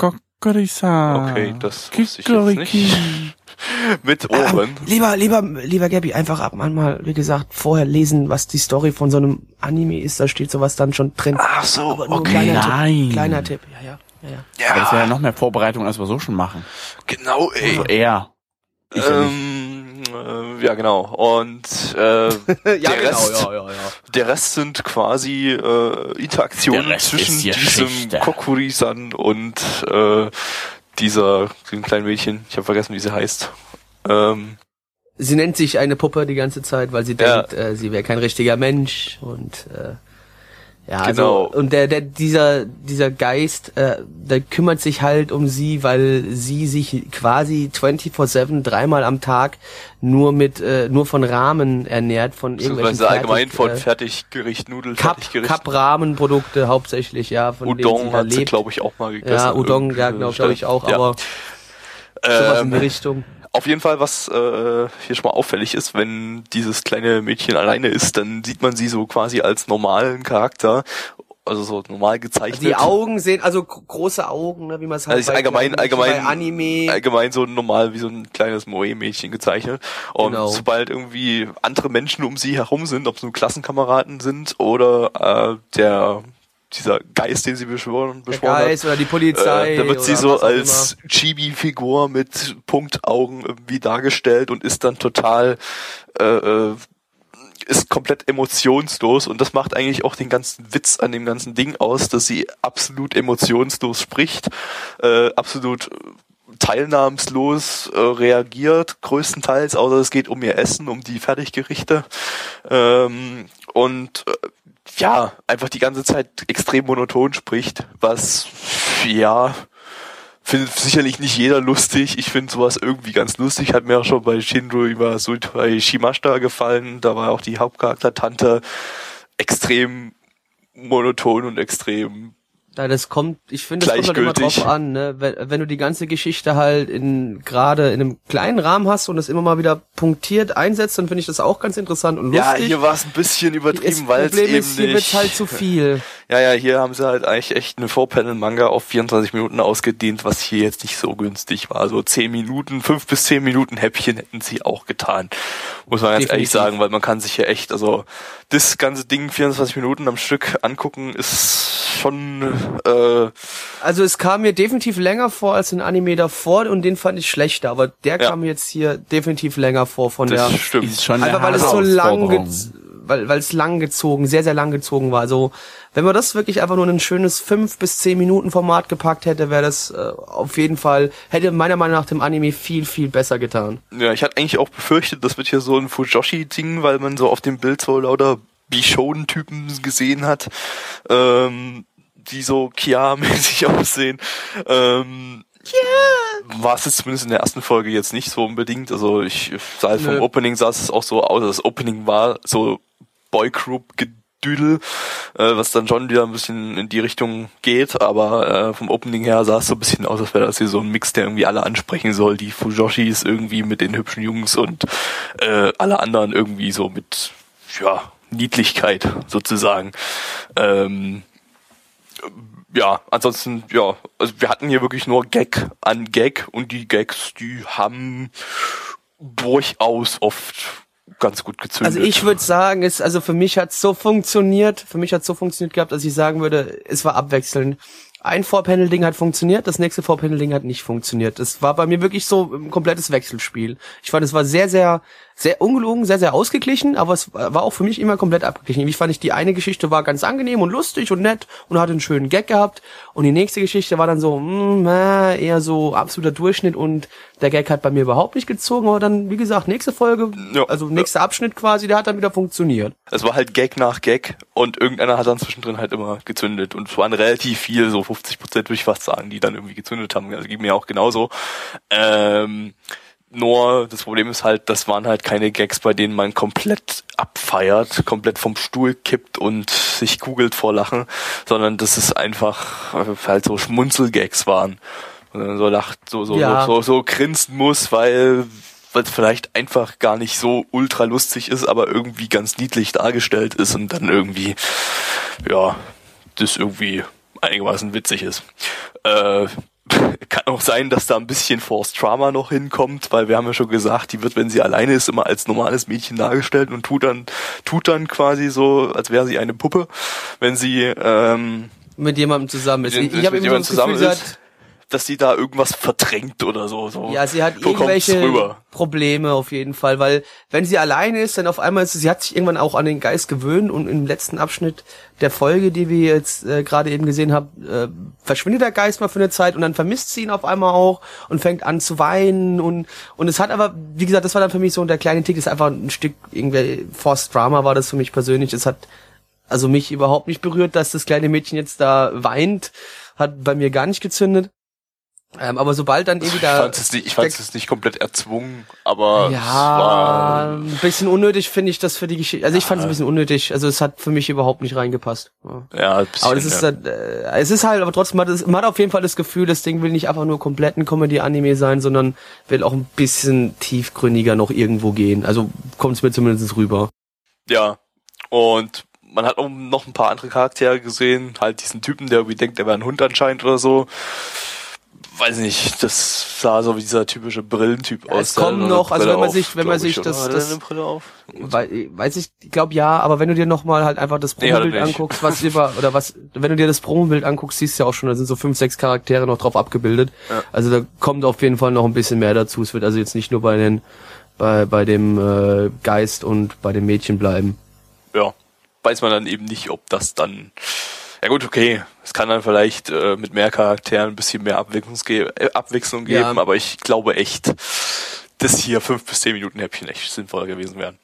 Kokorisa. Okay, das wusste ich jetzt nicht. Mit Ohren. Lieber, lieber, lieber Gabby, einfach ab manchmal, wie gesagt, vorher lesen, was die Story von so einem Anime ist, da steht sowas dann schon drin. Ach so, Aber nur ein okay. kleiner Nein. Tipp, kleiner Tipp, ja, ja, ja, ja. Aber das wäre ja Ja, noch mehr Vorbereitung, als wir so schon machen. genau, ey. Also er. Ich ja. Ähm, äh, ja, genau. Und äh, ja, der, Rest, ja, ja, ja. der Rest sind quasi äh, Interaktionen zwischen diesem. Kokuri-san und äh, dieser diesem kleinen Mädchen. Ich habe vergessen, wie sie heißt. Ähm, Sie nennt sich eine Puppe die ganze Zeit, weil sie Ja. denkt, äh, sie wäre kein richtiger Mensch und äh, ja, Genau. also und der der dieser dieser Geist, äh, der kümmert sich halt um sie, weil sie sich quasi 24/7 dreimal am Tag nur mit äh, nur von Rahmen ernährt von irgendwelchen beziehungsweise allgemein Fertig- von äh, Fertiggericht, Nudel, Cup, Fertiggericht. Cup Rahmenprodukte hauptsächlich, ja, von denen Udon hat sie, glaube ich, auch mal gegessen. ja, Udon, ja, glaube glaub ich auch. Ja. aber sowas in die Ähm, Richtung. Auf jeden Fall, was äh, hier schon mal auffällig ist, wenn dieses kleine Mädchen alleine ist, dann sieht man sie so quasi als normalen Charakter, also so normal gezeichnet. Die Augen sehen, also gro- große Augen, ne, wie man es halt Also ist allgemein, allgemein, bei Anime. allgemein so normal wie so ein kleines Moe-Mädchen gezeichnet. Und Genau. sobald irgendwie andere Menschen um sie herum sind, ob es nur Klassenkameraden sind oder äh, der dieser Geist, den sie beschworen, der beschworen hat, Geist oder die Polizei. äh, da wird sie so als Chibi-Figur mit Punktaugen irgendwie dargestellt und ist dann total äh, äh, ist komplett emotionslos und das macht eigentlich auch den ganzen Witz an dem ganzen Ding aus, dass sie absolut emotionslos spricht, äh, absolut teilnahmslos äh, reagiert, größtenteils, außer es geht um ihr Essen, um die Fertiggerichte. Ähm, und äh, ja, einfach die ganze Zeit extrem monoton spricht, was ja findet sicherlich nicht jeder lustig. Ich finde sowas irgendwie ganz lustig. Hat mir auch schon bei Shinro über Sultai Shimashita gefallen. Da war auch die Hauptcharakter-Tante extrem monoton und extrem Ja, das kommt, ich finde, das kommt halt immer drauf an, ne? Wenn, wenn du die ganze Geschichte halt in gerade in einem kleinen Rahmen hast und es immer mal wieder punktiert einsetzt, dann finde ich das auch ganz interessant und Ja, lustig. hier war es ein bisschen übertrieben, weil es eben ist, hier nicht. wird's halt zu viel. Ja, ja, hier haben sie halt eigentlich echt eine Four-Panel-Manga auf 24 Minuten ausgedehnt, was hier jetzt nicht so günstig war. So 10 Minuten, 5 bis 10 Minuten Häppchen hätten sie auch getan. Muss man ganz ehrlich Definitiv. sagen, weil man kann sich hier echt, also das ganze Ding 24 Minuten am Stück angucken, ist schon äh, Also es kam mir definitiv länger vor als ein Anime davor und den fand ich schlechter, aber der Ja. kam mir jetzt hier definitiv länger vor von das der stimmt. Ist schon Einfach weil es so lang, weil, weil es lang gezogen, sehr, sehr lang gezogen war. Also, wenn man das wirklich einfach nur in ein schönes 5 bis 10 Minuten Format gepackt hätte, wäre das äh, auf jeden Fall, hätte meiner Meinung nach dem Anime viel, viel besser getan. Ja, ich hatte eigentlich auch befürchtet, das wird hier so ein Fujoshi-Ding, weil man so auf dem Bild so lauter Bishon-Typen gesehen hat, ähm, die so Kia-mäßig aussehen. Ähm, War es jetzt zumindest in der ersten Folge jetzt nicht so unbedingt. Also ich sah vom Nö. Opening sah es auch so aus. Das Opening war so Boygroup-Gedüdel, äh, was dann schon wieder ein bisschen in die Richtung geht, aber äh, vom Opening her sah es so ein bisschen aus, als wäre das hier so ein Mix, der irgendwie alle ansprechen soll. Die Fujoshis irgendwie mit den hübschen Jungs und äh, alle anderen irgendwie so mit ja, Niedlichkeit sozusagen. Ähm, ja, ansonsten, ja, also wir hatten hier wirklich nur Gag an Gag und die Gags, die haben durchaus oft ganz gut gezündet. Also ich würde sagen, es, also für mich hat so funktioniert, für mich hat so funktioniert gehabt, dass ich sagen würde, es war abwechselnd. Ein Four-Panel-Ding hat funktioniert, das nächste Four-Panel-Ding hat nicht funktioniert. Das war bei mir wirklich so ein komplettes Wechselspiel. Ich fand, es war sehr, sehr, sehr ungelogen, sehr, sehr ausgeglichen, aber es war auch für mich immer komplett abgeglichen. Ich fand ich, die eine Geschichte war ganz angenehm und lustig und nett und hatte einen schönen Gag gehabt und die nächste Geschichte war dann so, mm, äh, eher so absoluter Durchschnitt und der Gag hat bei mir überhaupt nicht gezogen, aber dann, wie gesagt, nächste Folge, Ja. also nächster Abschnitt quasi, der hat dann wieder funktioniert. es war halt Gag nach Gag und irgendeiner hat dann zwischendrin halt immer gezündet und es waren relativ viel, so 50 Prozent würde ich fast sagen, die dann irgendwie gezündet haben. Also ging mir auch genauso. Ähm, nur das Problem ist halt, das waren halt keine Gags, bei denen man komplett abfeiert, komplett vom Stuhl kippt und sich kugelt vor Lachen, sondern dass es einfach äh, halt so Schmunzelgags waren. Und dann so lacht, so, so, Ja. so, so, so grinsen muss, weil weil es vielleicht einfach gar nicht so ultra lustig ist, aber irgendwie ganz niedlich dargestellt ist und dann irgendwie, ja, das irgendwie einigermaßen witzig ist. Äh, kann auch sein, dass da ein bisschen Forced Drama noch hinkommt, weil wir haben ja schon gesagt, die wird, wenn sie alleine ist, immer als normales Mädchen dargestellt und tut dann, tut dann quasi so, als wäre sie eine Puppe. Wenn sie ähm, Mit jemandem zusammen ist. Ich, habe mit immer so das jemandem Gefühl, sie zusammen hat, dass sie da irgendwas verdrängt oder so. so. ja, sie hat so irgendwelche. Probleme auf jeden Fall, weil wenn sie alleine ist, dann auf einmal ist sie, sie hat sich irgendwann auch an den Geist gewöhnt und im letzten Abschnitt der Folge, die wir jetzt äh, gerade eben gesehen haben, äh, verschwindet der Geist mal für eine Zeit und dann vermisst sie ihn auf einmal auch und fängt an zu weinen und und es hat aber, wie gesagt, das war dann für mich so der kleine Tick, ist einfach ein Stück irgendwie Forced Drama war das für mich persönlich. Es hat also mich überhaupt nicht berührt, dass das kleine Mädchen jetzt da weint, hat bei mir gar nicht gezündet. Ähm, aber sobald dann irgendwie Ich da fand es nicht, ich fand es nicht komplett erzwungen, aber es ja, war, ein bisschen unnötig finde ich das für die Geschichte. Also ich fand es ein bisschen unnötig. Also es hat für mich überhaupt nicht reingepasst. Ja. ein bisschen, Aber das ist, ja. halt, äh, es ist halt, aber trotzdem man hat, es, man hat auf jeden Fall das Gefühl, das Ding will nicht einfach nur komplett ein Comedy-Anime sein, sondern will auch ein bisschen tiefgründiger noch irgendwo gehen. Also kommt es mir zumindest rüber. ja. Und man hat auch noch ein paar andere Charaktere gesehen, halt diesen Typen, der irgendwie denkt, er wäre ein Hund anscheinend oder so. Weiß nicht, das sah so wie dieser typische Brillentyp aus. es kommen noch, also wenn man auf, sich- wenn man sich das- das- eine Brille auf? Weil, weiß ich, ich glaube ja, aber wenn du dir nochmal halt einfach das Nee, Promobild nicht. anguckst, was über, oder was, wenn du dir das Promobild anguckst, siehst du ja auch schon, da sind so fünf, sechs Charaktere noch drauf abgebildet. Ja. Also da kommt auf jeden Fall noch ein bisschen mehr dazu. Es wird also jetzt nicht nur bei den, bei, bei dem äh, Geist und bei dem Mädchen bleiben. ja, weiß man dann eben nicht, ob das dann. Ja gut, okay, es kann dann vielleicht äh, mit mehr Charakteren ein bisschen mehr Abwechslung, ge äh, Abwechslung geben, Ja. aber ich glaube echt, dass hier fünf bis zehn Minuten Häppchen echt sinnvoller gewesen wären.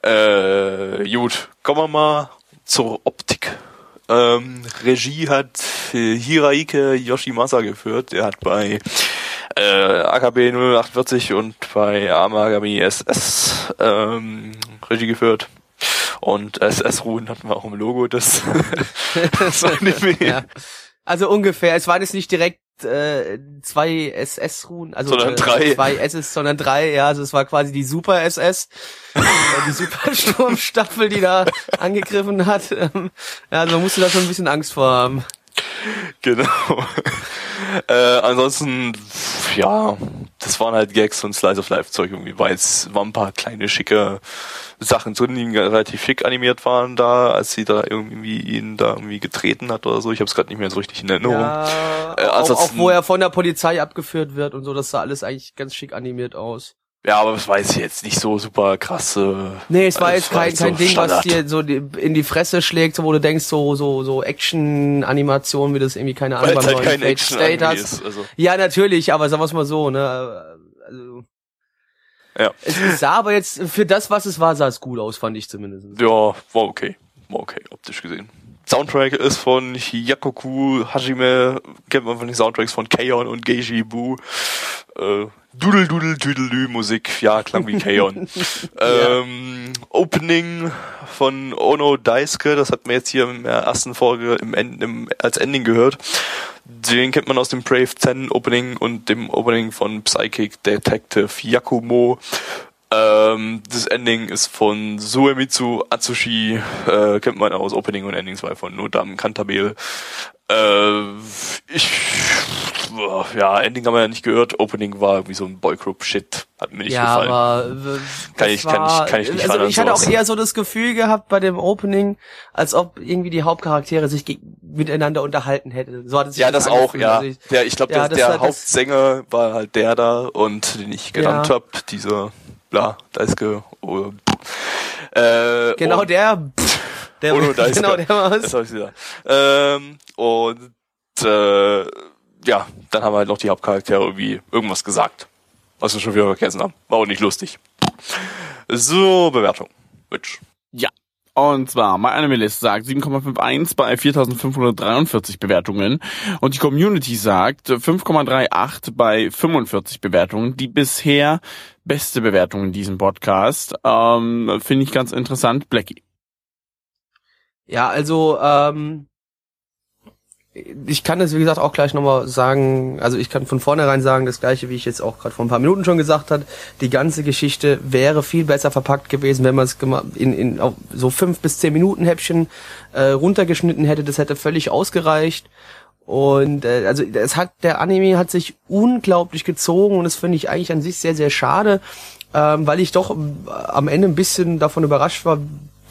Äh, gut, kommen wir mal zur Optik. Ähm, Regie hat äh, Hiraike Yoshimasa geführt. Der hat bei äh, AKB 048 und bei Amagami SS ähm, Regie geführt. Und SS-Ruhen hatten wir auch im Logo des, des Anime. Ja. Also ungefähr. Es waren jetzt nicht direkt äh, zwei SS-Ruhen, also Sondern äh, drei. zwei SS, sondern drei. Ja, also es war quasi die Super SS, äh, die Supersturmstaffel, die da angegriffen hat. Ähm, ja, also man musste da schon ein bisschen Angst vor haben. Genau. äh, ansonsten, ja, das waren halt Gags und Slice of Life Zeug irgendwie, weil es waren ein paar kleine schicke Sachen drin, die relativ schick animiert waren da, als sie da irgendwie ihn da irgendwie getreten hat oder so. Ich habe es gerade nicht mehr so richtig in Erinnerung. Ja, Äh, auch, auch wo er von der Polizei abgeführt wird und so, das sah alles eigentlich ganz schick animiert aus. Ja, aber das weiß ich jetzt nicht so super krasse. Nee, es war Das jetzt war kein, jetzt so kein Ding, was Standard. dir so in die Fresse schlägt, wo du denkst, so, so, so Action-Animation, wie das irgendwie, keine Ahnung, beim es halt neuen kein Action State hast. ist. Also, Ja, natürlich, aber sagen wir's mal so, ne, also. Ja. Es sah aber jetzt, für das, was es war, sah es gut aus, fand ich zumindest. ja, war okay. War okay, optisch gesehen. Soundtrack ist von Hyakoku Hajime, kennt man von den Soundtracks von Kaon und Geiji Bu. Äh, Dudel Dudel Tüdelü Musik, ja, klang wie Kaon. ähm, Opening von Ono Daisuke, das hat man jetzt hier in der ersten Folge im, End, im, als Ending gehört. Den kennt man aus dem Brave 10 Opening und dem Opening von Psychic Detective Yakumo. Ähm, das Ending ist von Suemitsu Atsushi, äh, kennt man aus Opening und Ending 2 von Nodam Kantabel. Äh, ich, ja, Ending haben wir ja nicht gehört. Opening war wie so ein Boygroup-Shit. Hat mir nicht ja, gefallen. aber äh, Kann das ich- kann ich- kann ich nicht Also ich hatte auch eher so das Gefühl gehabt bei dem Opening, als ob irgendwie die Hauptcharaktere sich miteinander unterhalten hätten. So hat es sich ja, das auch, angefühlt. ja. Also ich, der, ich glaube, ja, der, das der war das- Hauptsänger war halt der da und den ich genannt Ja. hab, dieser, bla, Daisuke, oh, äh, genau und, der, der, Ono Daisuke. genau der war's. Das hab ich wieder. Ähm, und äh, ja, dann haben wir halt noch die Hauptcharaktere irgendwie irgendwas gesagt. Was wir schon wieder vergessen haben. War auch nicht lustig. So, Bewertung. Mitch. Ja. Und zwar, My Anime List sagt 7,51 bei 4543 Bewertungen und die Community sagt 5,38 bei 45 Bewertungen. Die bisher beste Bewertung in diesem Podcast. Ähm, Finde ich ganz interessant. Blackie. Ja, also ähm, ich kann das wie gesagt auch gleich nochmal sagen, also ich kann von vornherein sagen, das gleiche, wie ich jetzt auch gerade vor ein paar Minuten schon gesagt hat, die ganze Geschichte wäre viel besser verpackt gewesen, wenn man es in, in auf so fünf bis zehn Minuten Häppchen äh, runtergeschnitten hätte, das hätte völlig ausgereicht. Und äh, also es hat der Anime hat sich unglaublich gezogen und das finde ich eigentlich an sich sehr sehr schade, ähm, weil ich doch äh, am Ende ein bisschen davon überrascht war,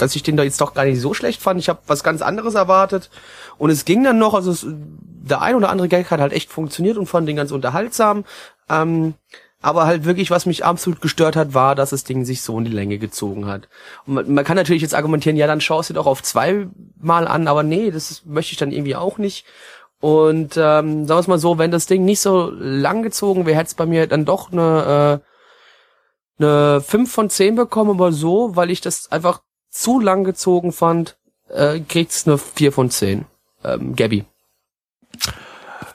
dass ich den da jetzt doch gar nicht so schlecht fand. Ich habe was ganz anderes erwartet und es ging dann noch, also es, der ein oder andere Gag hat halt echt funktioniert und fand den ganz unterhaltsam. Ähm, aber halt wirklich, was mich absolut gestört hat, war, dass das Ding sich so in die Länge gezogen hat. Und man, man kann natürlich jetzt argumentieren, ja, dann schaust du doch auf zweimal an, aber nee, das möchte ich dann irgendwie auch nicht. Und ähm, sagen wir mal so, wenn das Ding nicht so lang gezogen wäre, hätte es bei mir dann doch eine, äh, eine 5 von 10 bekommen, aber so, weil ich das einfach zu lang gezogen fand, äh, kriegt's eine 4 von 10. Ähm, Gabby.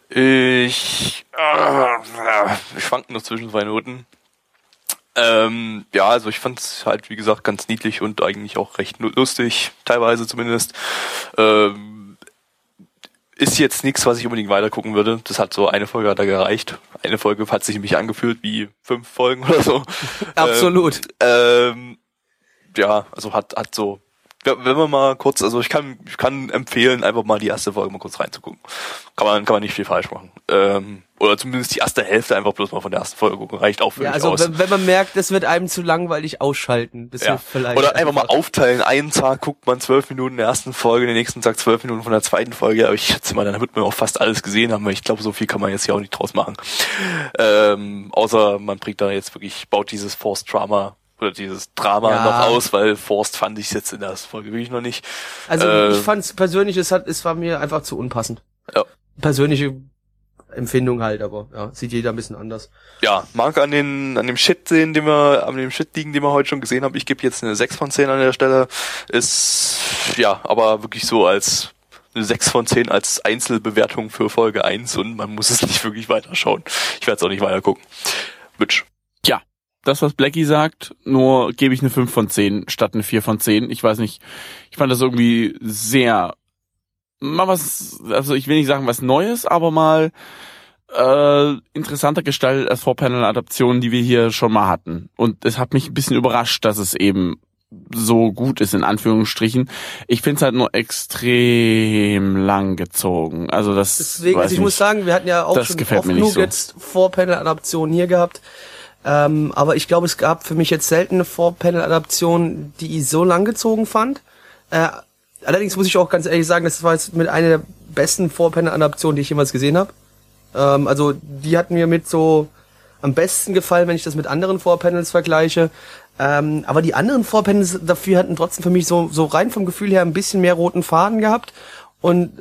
Ich, äh, ich schwank nur zwischen zwei Noten. Ähm, ja, also ich fand es halt, wie gesagt, ganz niedlich und eigentlich auch recht lustig, teilweise zumindest. Ähm, ist jetzt nichts, was ich unbedingt weiter gucken würde. Das hat so eine Folge hat da gereicht. Eine Folge hat sich nämlich angefühlt wie fünf Folgen oder so. Absolut. Ähm, ja, also hat, hat so, wenn man mal kurz, also ich kann, ich kann empfehlen, einfach mal die erste Folge mal kurz reinzugucken. Kann man, kann man nicht viel falsch machen. Ähm, oder zumindest die erste Hälfte einfach bloß mal von der ersten Folge gucken, reicht auch völlig Ja, also aus. wenn, wenn man merkt, es wird einem zu langweilig ausschalten. Das Ja. vielleicht. Oder einfach mal aufteilen. Einen Tag guckt man zwölf Minuten der ersten Folge, den nächsten Tag zwölf Minuten von der zweiten Folge. Aber ich schätze mal, dann wird man auch fast alles gesehen haben, weil ich glaube, so viel kann man jetzt hier auch nicht draus machen. Ähm, außer man bringt da jetzt wirklich, baut dieses Forced Drama oder dieses Drama Ja. noch aus, weil Forced fand ich jetzt in der Folge wirklich noch nicht. Also äh, ich fand's persönlich, es hat, es war mir einfach zu unpassend. Ja. Persönliche Empfindung halt, aber ja, sieht jeder ein bisschen anders. Ja, mag an den an dem Shit sehen, den wir an dem Shit liegen, den wir heute schon gesehen haben. Ich gebe jetzt eine 6 von 10 an der Stelle. Ist ja, aber wirklich so als eine 6 von 10 als Einzelbewertung für Folge 1 und man muss es nicht wirklich weiterschauen. Ich werde es auch nicht weiter gucken. Mitch. Tja, das, was Blackie sagt, nur gebe ich eine 5 von 10 statt eine 4 von 10. Ich weiß nicht, ich fand das irgendwie sehr, mal was, also ich will nicht sagen was Neues, aber mal äh, interessanter gestaltet als Vorpanel-Adaptionen, die wir hier schon mal hatten. Und es hat mich ein bisschen überrascht, dass es eben so gut ist, in Anführungsstrichen. Ich finde es halt nur extrem lang gezogen. Also das Deswegen, also ich nicht. muss sagen, wir hatten ja auch Das schon oft genug so. jetzt Vorpanel-Adaptionen hier gehabt. Ähm, aber ich glaube, es gab für mich jetzt selten eine Vorpanel-Adaption, die ich so lang gezogen fand. Äh, allerdings muss ich auch ganz ehrlich sagen, das war jetzt mit einer der besten Vorpanel-Adaptionen, die ich jemals gesehen habe. Ähm, also die hat mir mit so am besten gefallen, wenn ich das mit anderen Vorpanels vergleiche. Ähm, aber die anderen Vorpanels dafür hatten trotzdem für mich so, so rein vom Gefühl her ein bisschen mehr roten Faden gehabt und,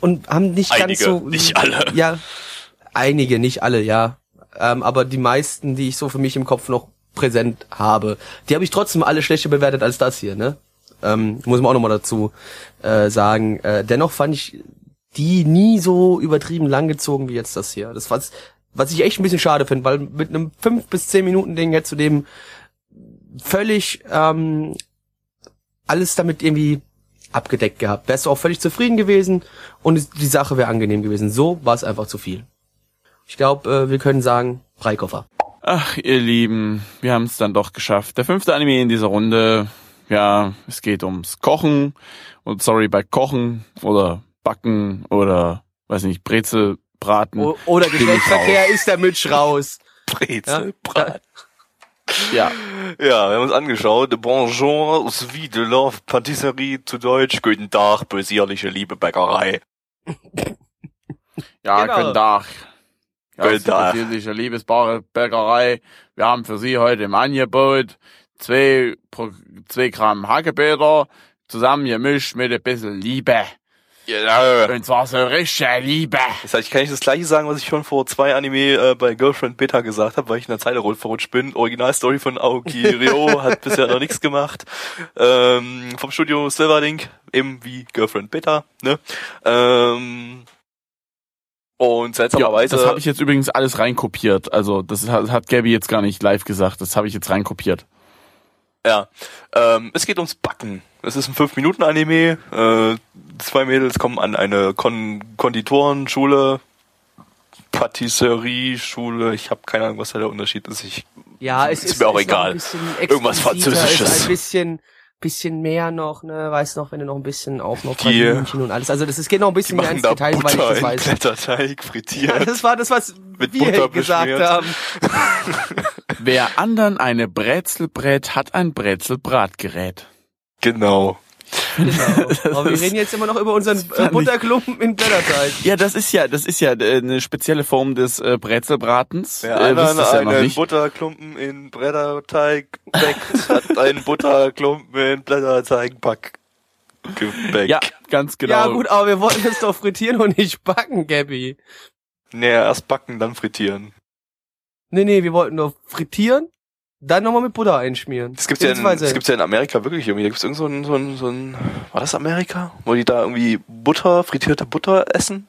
und haben nicht Einige, ganz so. nicht alle. Ja, einige, nicht alle, ja. Ähm, aber die meisten, die ich so für mich im Kopf noch präsent habe, die habe ich trotzdem alle schlechter bewertet als das hier, ne? Ähm, muss man auch nochmal dazu äh, sagen. Äh, dennoch fand ich die nie so übertrieben langgezogen wie jetzt das hier. Das was, was ich echt ein bisschen schade finde, weil mit einem 5 bis 10 Minuten Ding hättest du dem völlig ähm, alles damit irgendwie abgedeckt gehabt. Wärst du auch völlig zufrieden gewesen und die Sache wäre angenehm gewesen. So war es einfach zu viel. Ich glaube, äh, wir können sagen, Breikoffer. Ach, ihr Lieben, wir haben es dann doch geschafft. Der fünfte Anime in dieser Runde. Ja, es geht ums Kochen. Und sorry, bei Kochen oder Backen oder, weiß nicht, Brezel, Braten. O oder Geschlechtsverkehr ist der Mitch raus. Brezel, Ja. Brat. Ja, Ja, wir haben uns angeschaut. Bonjour, wie de la Patisserie zu Deutsch. Guten Tag, bösierliche liebe Bäckerei. ja, Genau. guten Tag. Ja, Guten Tag. Liebes Liebesbare Bäckerei. Wir haben für Sie heute im Angebot zwei, zwei Gramm Hackebäder zusammen gemischt mit ein bisschen Liebe. Genau. Und zwar so richtige Liebe. Das heißt, ich kann nicht das gleiche sagen, was ich schon vor zwei Anime äh, bei Girlfriend Beta gesagt habe, weil ich in der Zeile verrutscht bin. Originalstory von Aoki Ryo hat bisher noch nichts gemacht. Ähm, vom Studio Silverlink, eben wie Girlfriend Beta. Ne? Ähm, und Ja, seltsamerweise... das habe ich jetzt übrigens alles reinkopiert. Also das hat, Gabby jetzt gar nicht live gesagt. Das habe ich jetzt reinkopiert. Ja, ähm, es geht ums Backen. Es ist ein 5-Minuten-Anime. Äh, zwei Mädels kommen an eine Kon Konditorenschule, Patisserie-Schule. Ich habe keine Ahnung, was da der Unterschied ist. Ich, Ja, es Ist ist, mir auch ist egal. Irgendwas Französisches. Ist ein bisschen, bisschen mehr noch, ne, weiß noch, wenn du noch ein bisschen auch noch Pralinchen und alles. Also das ist geht noch ein bisschen mehr ins da Detail, weil ich das in weiß. Blätterteig Ja, frittiert. das war das, was Mit wir Butter gesagt beschmiert. haben. Wer anderen eine Brezel brät, hat ein Brezelbratgerät. genau. Genau. Aber wir reden jetzt immer noch über unseren äh, Butterklumpen in Blätterteig. Ja, das ist ja, das ist ja äh, eine spezielle Form des äh, Brezelbratens. Wer äh, es ja einen. Butterklumpen in Blätterteig backt, hat einen Butterklumpen in Blätterteig back gebackt. Ja, ganz genau. Ja gut, aber wir wollten es doch frittieren und nicht backen, Gabby. Nee, erst backen, dann frittieren. Nee, nee, wir wollten doch frittieren, dann nochmal mit Butter einschmieren. Das gibt's ja in, das gibt's ja in Amerika wirklich irgendwie. Da gibt's irgend so ein, so ein, so ein, war das Amerika? Wo die da irgendwie Butter, frittierte Butter essen?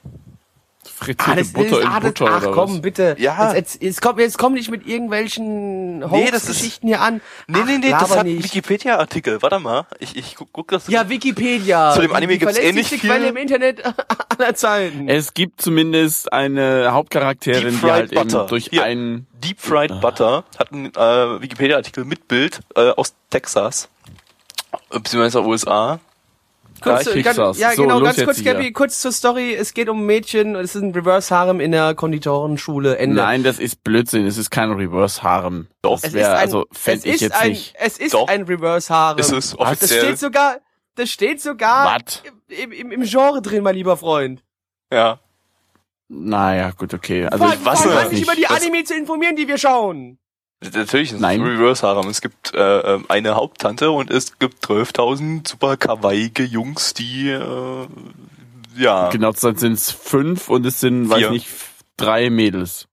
Frittierte Ah, das Butter ist, in ah, das, Butter ach oder komm, was? bitte. Ja. Jetzt, jetzt, jetzt, komm, jetzt komm nicht mit irgendwelchen Nee, das ist- Hoax-Geschichten hier an. Nee, Ach, nee, nee, das hat. Wikipedia-Artikel. Warte mal. Ich, ich guck, guck das. Ja, Wikipedia. Zu dem Anime Die gibt's eh nicht viel. Quelle im Internet aller Zeiten. Es gibt zumindest eine Hauptcharakterin, die halt eben Butter. durch Hier. einen Deep Fried Butter hat einen äh, Wikipedia-Artikel mit Bild äh, aus Texas. Äh, Beziehungsweise USA. Kurz, Ja, ich ganz, ja, So, genau, ganz kurz, hier. Gabby, kurz zur Story. Es geht um ein Mädchen, es ist ein Reverse-Harem in der Konditorenschule. Ende. Nein, das ist Blödsinn. Es ist kein Reverse Harem. Doch. Das wäre also es fände ich ist jetzt ein, nicht. Es ist Doch. ein Reverse-Harem. Ist es Das offiziell? steht sogar, das steht sogar im, im, im Genre drin, mein lieber Freund. Ja. Naja, gut, okay. Also Fang, ich denn? an, dich über die Das- Anime zu informieren, die wir schauen. Natürlich ist es Nein. ein Reverse-Harem. Es gibt äh, äh, eine Haupttante und es gibt 12.000 super kawaiige Jungs, die äh, ja. genau sind es fünf und es sind, weiß Vier. nicht, drei Mädels.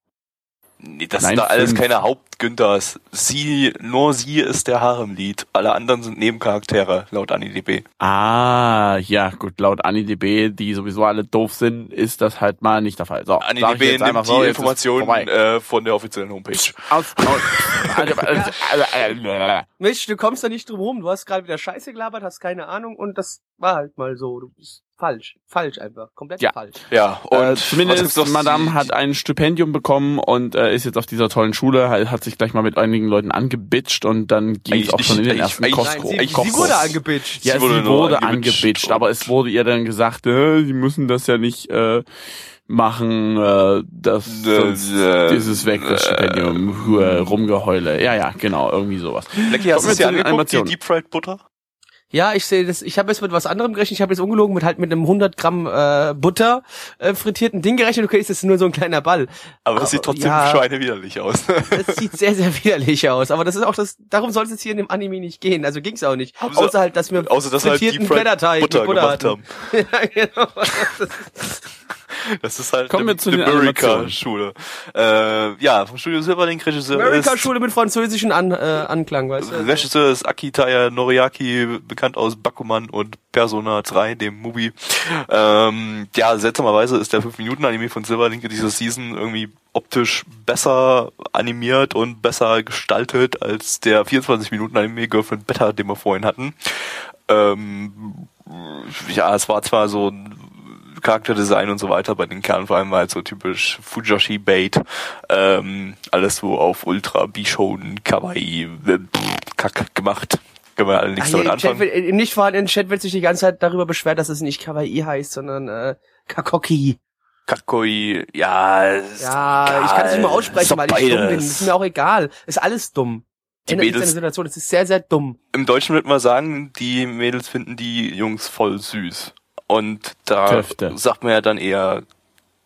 Nee, das Nein, sind da alles fünf. keine Günthers. Sie, nur sie ist der Haremlied. Alle anderen sind Nebencharaktere, laut AniDB. Ah, ja, gut, laut AniDB, die sowieso alle doof sind, ist das halt mal nicht der Fall. So, sag ich AniDB jetzt nimmt einfach die so, ist Informationen äh, von der offiziellen Homepage. Aus, aus, also, also, also, also, Mensch, du kommst da nicht drum rum. Du hast gerade wieder Scheiße gelabert, hast keine Ahnung und das war halt mal so. Du bist falsch. Falsch einfach. Komplett Ja. falsch. Ja, und äh, zumindest? Madame hat ein Stipendium bekommen und äh, ist jetzt auf dieser tollen Schule, hat, hat sich gleich mal mit einigen Leuten angebitscht und dann ging es auch schon in den nicht, ersten eigentlich- Koch Nein, sie, sie Kochkurs. wurde angebitscht. Ja, Sie sie wurde wurde, angebitscht aber es wurde ihr dann gesagt, äh, sie müssen das ja nicht äh, machen, äh, das Äh, sonst äh, ist es weg, das Stipendium, äh, rumgeheule. Ja, ja, genau, irgendwie sowas. Lecky, hast du dir angeguckt, die. Deep Fried Butter? Ja, ich sehe das. Ich habe jetzt mit was anderem gerechnet. Ich habe jetzt ungelogen mit halt mit einem 100 Gramm äh, Butter äh, frittierten Ding gerechnet. Okay, ist das nur so ein kleiner Ball. Aber es sieht trotzdem ja. schweinewiderlich aus. Das sieht sehr, sehr widerlich aus. Aber das ist auch das. Darum soll es jetzt hier in dem Anime nicht gehen. Also ging's auch nicht. Haben Außer halt, dass wir Außer dass halt frittierten Fried Blätterteig Butter mit Butter gemacht hatten. haben. ja, genau. Das ist halt Kommen wir die, zu die den Animationen. Amerika-Schule. Äh, ja, vom Studio Silverlink Regisseur ist... Amerika-Schule mit französischen An, äh, Anklang, weißt du? Regisseur ist Akitaya Noriaki, bekannt aus Bakuman und Persona 3, dem Movie. Ähm, ja, seltsamerweise ist der 5-Minuten-Anime von Silverlink in dieser Season irgendwie optisch besser animiert und besser gestaltet als der 24-Minuten-Anime Girlfriend Better, den wir vorhin hatten. Ähm, ja, es war zwar so ein Charakterdesign und so weiter bei den Kernen vor allem war halt so typisch Fujoshi Bait, ähm, alles so auf Ultra Bishon Kawaii äh, Kack gemacht. Können wir alle nichts hier, damit im, Chat anfangen. wird, Im nicht vorhandenen Chat wird sich die ganze Zeit darüber beschwert, dass es nicht Kawaii heißt, sondern äh, Kakoki. Kakoi, ja, ist Ja, ich kann es nicht mal egal. aussprechen, weil ich dumm bin. Ist mir auch egal. Ist alles dumm. Die Ändert Mädels- Situation. Es ist sehr, sehr dumm. Im Deutschen würde man sagen, die Mädels finden die Jungs voll süß. Und da Töfte. sagt man ja dann eher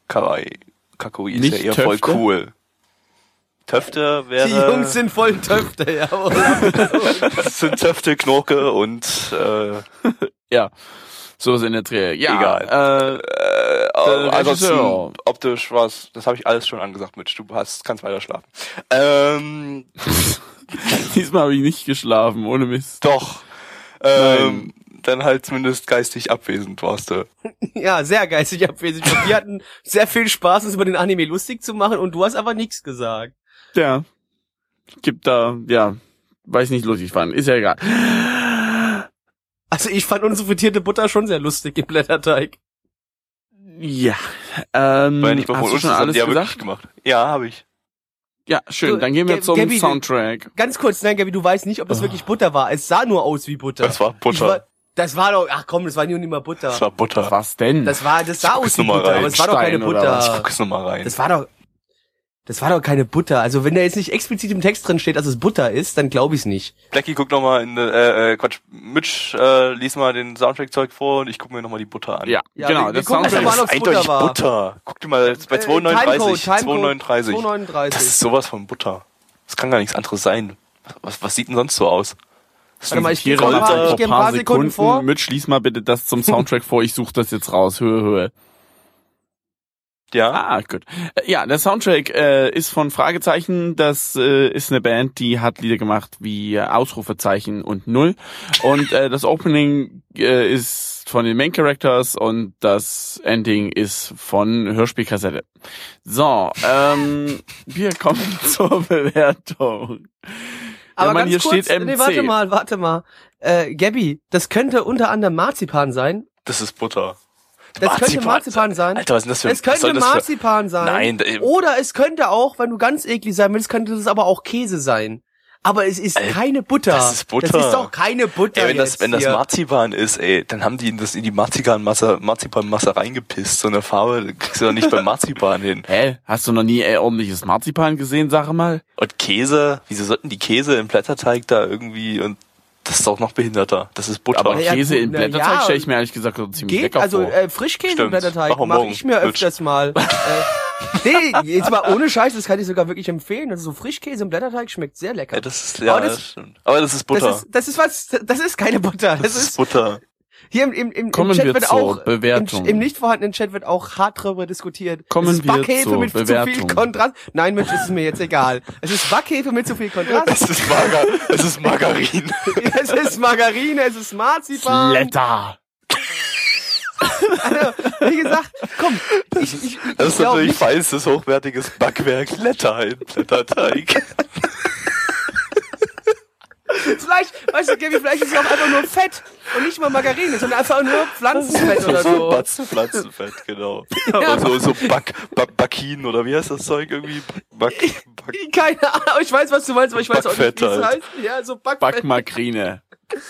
Kawaii. Kakoi ist Nicht ja eher voll Töfte? cool. Töfte wäre... Die Jungs sind voll Töfte, ja. Das sind Töfte, Knorke und äh, Ja, sowas in der Dreh. Ja, Egal. Äh, Äh, ansonsten Regisseur. optisch was, das habe ich alles schon angesagt, Mitch. Du hast, kannst weiter schlafen. Ähm, diesmal habe ich nicht geschlafen, ohne Mist. doch. Ähm, dann halt zumindest geistig abwesend warst du. ja, sehr geistig abwesend. Und wir hatten sehr viel Spaß, uns über den Anime lustig zu machen und du hast aber nichts gesagt. Ja. Gibt da, ja, weiß nicht lustig fand. Ist ja egal. Also ich fand unsere frittierte Butter schon sehr lustig im Blätterteig. Ja. Ähm, ja nicht mal hast du schon alles ja wirklich gesagt? gemacht. Ja, habe ich. Ja, schön. Dann gehen wir Gab- zum Gabi, Soundtrack. Ganz kurz, nein, Gabi, du weißt nicht, ob das wirklich Butter war. Es sah nur aus wie Butter. Das war Butter. Ich war, das war doch, ach komm, das war nur nicht mal Butter. Das war Butter. Was denn? Das war, das sah aus wie Butter, rein. aber es war doch keine? Butter. Guck es nochmal rein. Das war doch, das war doch keine Butter. Also wenn da jetzt nicht explizit im Text drin steht, dass es Butter ist, dann glaube ich's nicht. Blackie, guck nochmal in, äh, äh, Quatsch, Mitch, äh, lies mal den Soundtrack-Zeug vor und ich guck mir nochmal die Butter an. ja, Ja, genau. wir- wir das gucken Also Soundtrack das ist Butter eindeutig war. Butter. Guck dir mal, bei Äh, 239, Timecode, 239. 239. Das ist sowas von Butter. Das kann gar nichts anderes sein. Was, was sieht denn sonst so aus? Das Warte mal, ich gebe ein mal paar, vor ich gebe ein paar Sekunden vor. Mitch, lies mal bitte das zum Soundtrack vor. Ich suche das jetzt raus. Höhe, Höhe. ja. Ah, gut. Äh, Ja, der Soundtrack äh, ist von Fragezeichen. Das äh, ist eine Band, die hat Lieder gemacht wie äh, Ausrufezeichen und Null. Und äh, das Opening äh, ist von den Main Characters und das Ending ist von Hörspielkassette. So, ähm, wir kommen zur Bewertung. Aber ja, Mann, hier kurz, steht MC. nee, warte mal, warte mal. Äh, Gabby, das könnte unter anderem Marzipan sein. Das ist Butter. Das könnte Marzipan sein. Alter, was ist das für Es was soll könnte das für- Marzipan sein. Nein, Oder es könnte auch, wenn du ganz eklig sein willst, könnte das aber auch Käse sein. Aber es ist Alter, keine Butter. das ist Butter. Das ist doch keine Butter. Ey, wenn das, wenn das. Marzipan ist, ey, dann haben die das in die Marzipanmasse, Marzipanmasse reingepisst. So eine Farbe kriegst du doch nicht beim Marzipan hin. Hä? Hast du noch nie äh, ordentliches Marzipan gesehen, sag mal? Und Käse, wieso sollten die Käse im Blätterteig da irgendwie und das ist doch noch behinderter. Das ist Butter. Aber Käse in Blätterteig ja. stelle ich mir ehrlich gesagt so ziemlich Geht, lecker also vor. äh, Frischkäse Stimmt. im Blätterteig mache ich mir öfters mal. äh, nee, jetzt mal ohne Scheiß, das kann ich sogar wirklich empfehlen. Also so Frischkäse im Blätterteig schmeckt sehr lecker. ja, das ist, ja, Aber das- das stimmt. Aber das ist Butter. Das ist, das ist was, das ist keine Butter. Das, Das ist, ist Butter. Hier im, im, im, Kommen im Chat wir wird auch Bewertung. Im, im nicht vorhandenen Chat wird auch hart darüber diskutiert. Kommen es ist Backhefe mit zu viel Bewertung. Kontrast. Nein, Mensch, ist es mir jetzt egal. Es ist Backhefe mit zu viel Kontrast. Es ist, Margar es ist Margarin. es ist Margarine, es ist Marzipan. Blätter. Wie gesagt, komm, ich, ich, ich Das ist natürlich nicht, feinstes, hochwertiges Backwerk. Letter in Blätterteig. vielleicht, weißt du, Gaby, vielleicht ist es auch einfach nur Fett und nicht mal Margarine, sondern einfach nur Pflanzenfett oder so. Batzen, Pflanzenfett, genau. Und so, so Back, Back, Backin oder wie heißt das Zeug irgendwie? Back, Back, Keine Ahnung, ich weiß, was du meinst, aber ich weiß auch nicht, wie Backfett es halt. heißt. Ja, so Backfett. Backmakrine.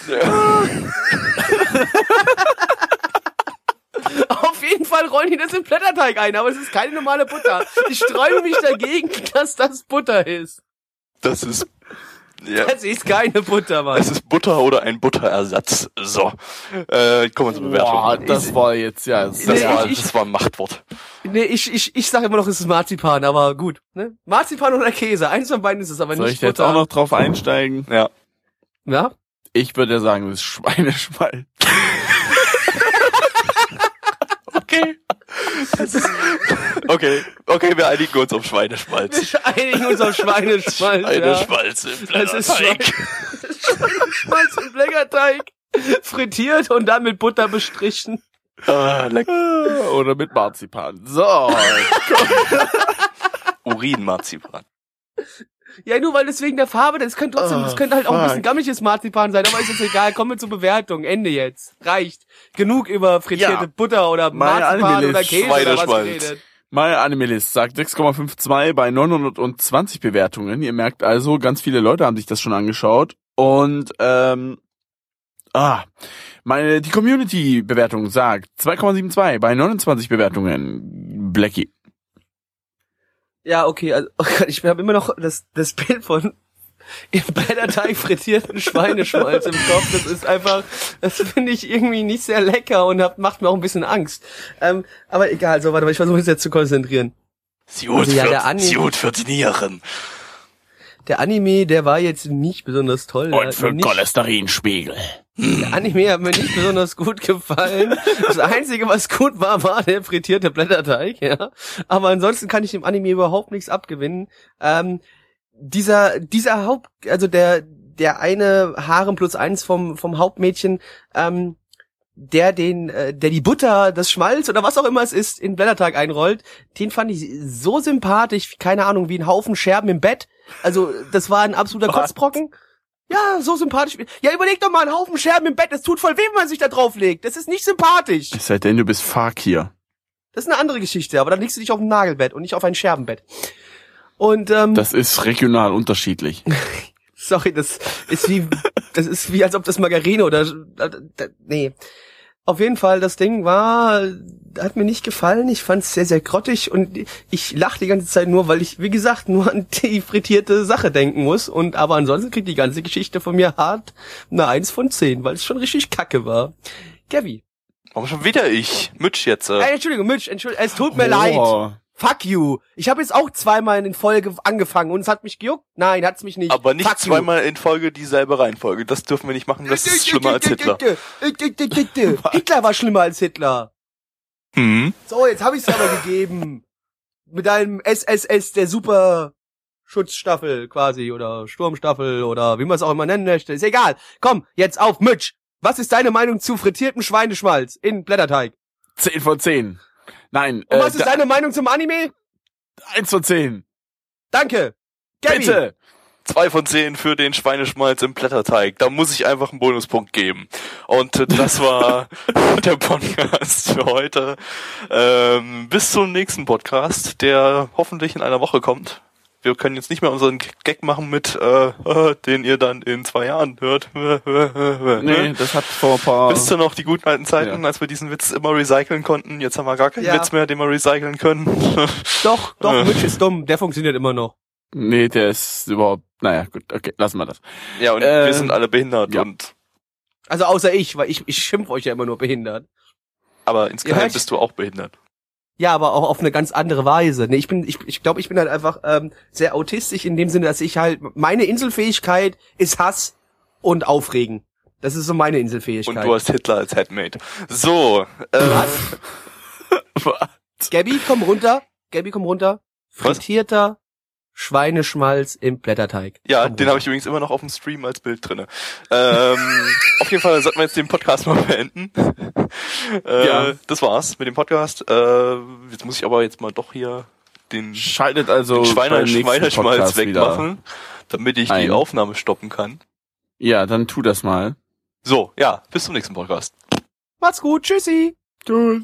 Auf jeden Fall rollen die das in Blätterteig ein, aber es ist keine normale Butter. Ich sträube mich dagegen, dass das Butter ist. das ist, ja. Das ist keine Butter, Mann. Es ist Butter oder ein Butterersatz. So. Äh, kommen wir zur Bewertung. Boah, das war jetzt, ja. das, Nee, war, ich- das war ein Machtwort. Nee, ich, ich, ich sage immer noch, es ist Marzipan, aber gut. Ne? Marzipan oder Käse, eins von beiden ist es, aber Soll nicht ich jetzt Butter. auch noch drauf einsteigen? Ja. Ja? Ich würde ja sagen, das ist Schweineschmalz. Okay. okay. Okay, wir einigen uns auf Schweineschmalz. Wir einigen uns auf Schweineschmalz. ja. Schweineschmalz im Es ist Blätterteig. Schweineschmalz im Blätterteig. Frittiert und dann mit Butter bestrichen. Ah, lecker. Oder mit Marzipan. So. Urinmarzipan. Ja, nur weil das wegen der Farbe, das könnte trotzdem, das Oh, könnte halt auch ein bisschen fuck. gammeliges Marzipan sein, aber ist jetzt egal, kommen wir zur Bewertung, Ende jetzt. Reicht. Genug über frittierte Ja. Butter oder Marzipan oder Käse oder was geredet. Meine Animalist sagt 6,52 bei 920 Bewertungen. Ihr merkt also, ganz viele Leute haben sich das schon angeschaut. Und ähm, ah, meine die Community-Bewertung sagt 2,72 bei 29 Bewertungen. Blackie. Ja, okay, also oh Gott, ich habe immer noch das, das Bild von im Blätterteig frittierten Schweineschmalz im Kopf. Das ist einfach, das finde ich irgendwie nicht sehr lecker und hab, macht mir auch ein bisschen Angst. Ähm, aber egal, so warte mal, ich versuche mich jetzt zu konzentrieren. Sie Also ja, für, der Anime- für die Nieren. Der Anime, der war jetzt nicht besonders toll. Und für Cholesterinspiegel. Der Anime hat mir nicht besonders gut gefallen. Das Einzige, was gut war, war der frittierte Blätterteig, ja. Aber ansonsten kann ich dem Anime überhaupt nichts abgewinnen. Ähm, dieser, dieser Haupt, also der, der eine Harem plus eins vom, vom Hauptmädchen, ähm, der den, äh, der die Butter, das Schmalz oder was auch immer es ist, in Blätterteig einrollt, den fand ich so sympathisch, keine Ahnung, wie ein Haufen Scherben im Bett. Also, das war ein absoluter Was? Kotzbrocken. Ja, so sympathisch. Ja, überleg doch mal, ein Haufen Scherben im Bett, das tut voll weh, wenn man sich da drauflegt. Das ist nicht sympathisch. Seitdem du bist Fakir. Das ist eine andere Geschichte, aber dann legst du dich auf ein Nagelbett und nicht auf ein Scherbenbett. Und ähm, Das ist regional unterschiedlich. sorry, das ist wie das ist wie als ob das Margarine oder äh, nee. Auf jeden Fall, das Ding war, hat mir nicht gefallen. Ich fand es sehr, sehr grottig und ich lache die ganze Zeit nur, weil ich, wie gesagt, nur an die frittierte Sache denken muss. Und aber ansonsten kriegt die ganze Geschichte von mir hart eine Eins von zehn, weil es schon richtig kacke war. Gavi. Warum schon wieder ich? Mitch jetzt. Äh. Ey, Entschuldigung, Mitch, Entschuldigung, es tut mir leid. Fuck you. Ich habe jetzt auch zweimal in Folge angefangen und es hat mich gejuckt. Nein, hat's mich nicht. Aber nicht Fuck you. zweimal in Folge dieselbe Reihenfolge. Das dürfen wir nicht machen. Das ist schlimmer als Hitler. Hitler war schlimmer als Hitler. Hm. So, jetzt habe ich es aber gegeben. Mit einem SSS der Super Schutzstaffel quasi oder Sturmstaffel oder wie man es auch immer nennen möchte. Ist egal. Komm, jetzt auf Mitch. Was ist deine Meinung zu frittiertem Schweineschmalz in Blätterteig? 10 von 10. Nein, Und äh, was ist da- deine Meinung zum Anime? 1 von 10. Danke. Gabby. Bitte. Zwei von zehn für den Schweineschmalz im Blätterteig. Da muss ich einfach einen Bonuspunkt geben. Und äh, das war der Podcast für heute. Ähm, bis zum nächsten Podcast, der hoffentlich in einer Woche kommt. Wir können jetzt nicht mehr unseren Gag machen mit, äh, äh, den ihr dann in zwei Jahren hört. Nee, Nee. das hat vor ein paar... Wisst ihr noch die guten alten Zeiten, Ja. als wir diesen Witz immer recyceln konnten? Jetzt haben wir gar keinen Ja. Witz mehr, den wir recyceln können. Doch, doch, Äh. Mitch ist dumm. Der funktioniert immer noch. Nee, der ist überhaupt... Naja, gut, okay, lassen wir das. ja, und Äh, wir sind alle behindert ja. und Also außer ich, weil ich, ich schimpf euch ja immer nur behindert. aber insgeheim bist du auch behindert. Ja, aber auch auf eine ganz andere Weise. Nee, ich bin, ich, ich glaube, ich bin halt einfach ähm, sehr autistisch in dem Sinne, dass ich halt meine Inselfähigkeit ist Hass und Aufregen. Das ist so meine Und Inselfähigkeit. du hast Hitler als Headmate. So, äh, Gabby, komm runter. Gabby, komm runter. Was? Frittierter Schweineschmalz im Blätterteig. ja, Komm den habe ich übrigens immer noch auf dem Stream als Bild drinne. Ähm, auf jeden Fall sollten wir jetzt den Podcast mal beenden. Äh, Ja. Das war's mit dem Podcast. Äh, jetzt muss ich aber jetzt mal doch hier den Schaltet also Schweine, beim nächsten Schweineschmalz Podcast wieder wegmachen, damit ich die ein. Aufnahme stoppen kann. Ja, dann tu das mal. So, ja, bis zum nächsten Podcast. Macht's gut. Tschüssi. Tschüss.